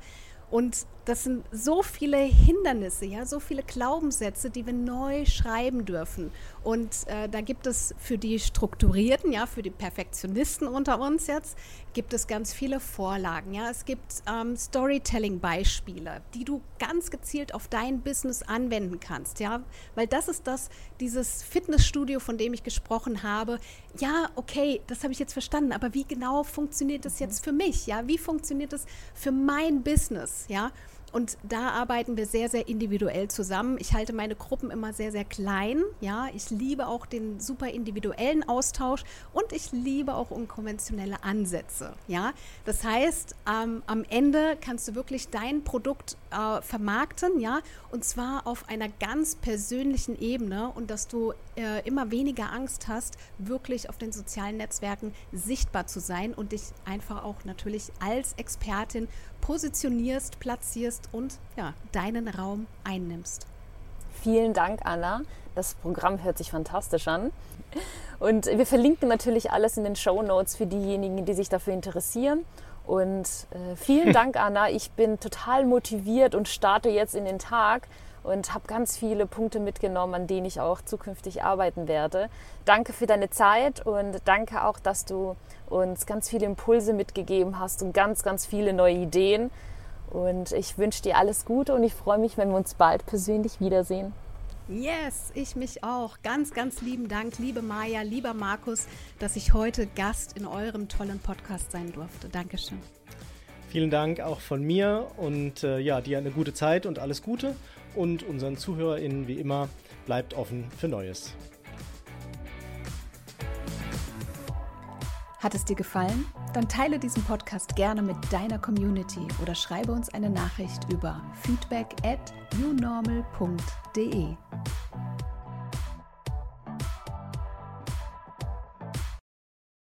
Und das sind so viele Hindernisse, ja, so viele Glaubenssätze, die wir neu schreiben dürfen. Und äh, da gibt es für die Strukturierten, ja, für die Perfektionisten unter uns jetzt, gibt es ganz viele Vorlagen. Ja, es gibt ähm, Storytelling-Beispiele, die du ganz gezielt auf dein Business anwenden kannst. Ja, weil das ist das, dieses Fitnessstudio, von dem ich gesprochen habe. Ja, okay, das habe ich jetzt verstanden, aber wie genau funktioniert das jetzt für mich? Ja, wie funktioniert das für mein Business? Ja, Und da arbeiten wir sehr, sehr individuell zusammen. Ich halte meine Gruppen immer sehr, sehr klein. Ja, ich liebe auch den super individuellen Austausch und ich liebe auch unkonventionelle Ansätze. Ja, das heißt, ähm, am Ende kannst du wirklich dein Produkt äh, vermarkten, ja, und zwar auf einer ganz persönlichen Ebene und dass du äh, immer weniger Angst hast, wirklich auf den sozialen Netzwerken sichtbar zu sein und dich einfach auch natürlich als Expertin positionierst, platzierst und ja, deinen Raum einnimmst. Vielen Dank, Anna. Das Programm hört sich fantastisch an. Und wir verlinken natürlich alles in den Show Notes für diejenigen, die sich dafür interessieren. Und äh, vielen Dank, Anna. Ich bin total motiviert und starte jetzt in den Tag und habe ganz viele Punkte mitgenommen, an denen ich auch zukünftig arbeiten werde. Danke für deine Zeit und danke auch, dass du uns ganz viele Impulse mitgegeben hast und ganz, ganz viele neue Ideen. Und ich wünsche dir alles Gute und ich freue mich, wenn wir uns bald persönlich wiedersehen. Yes, ich mich auch. Ganz, ganz lieben Dank, liebe Maja, lieber Markus, dass ich heute Gast in eurem tollen Podcast sein durfte. Dankeschön. Vielen Dank auch von mir und äh, ja, dir eine gute Zeit und alles Gute und unseren ZuhörerInnen wie immer bleibt offen für Neues. Hat es dir gefallen? Dann teile diesen Podcast gerne mit deiner Community oder schreibe uns eine Nachricht über feedback at newnormal.de.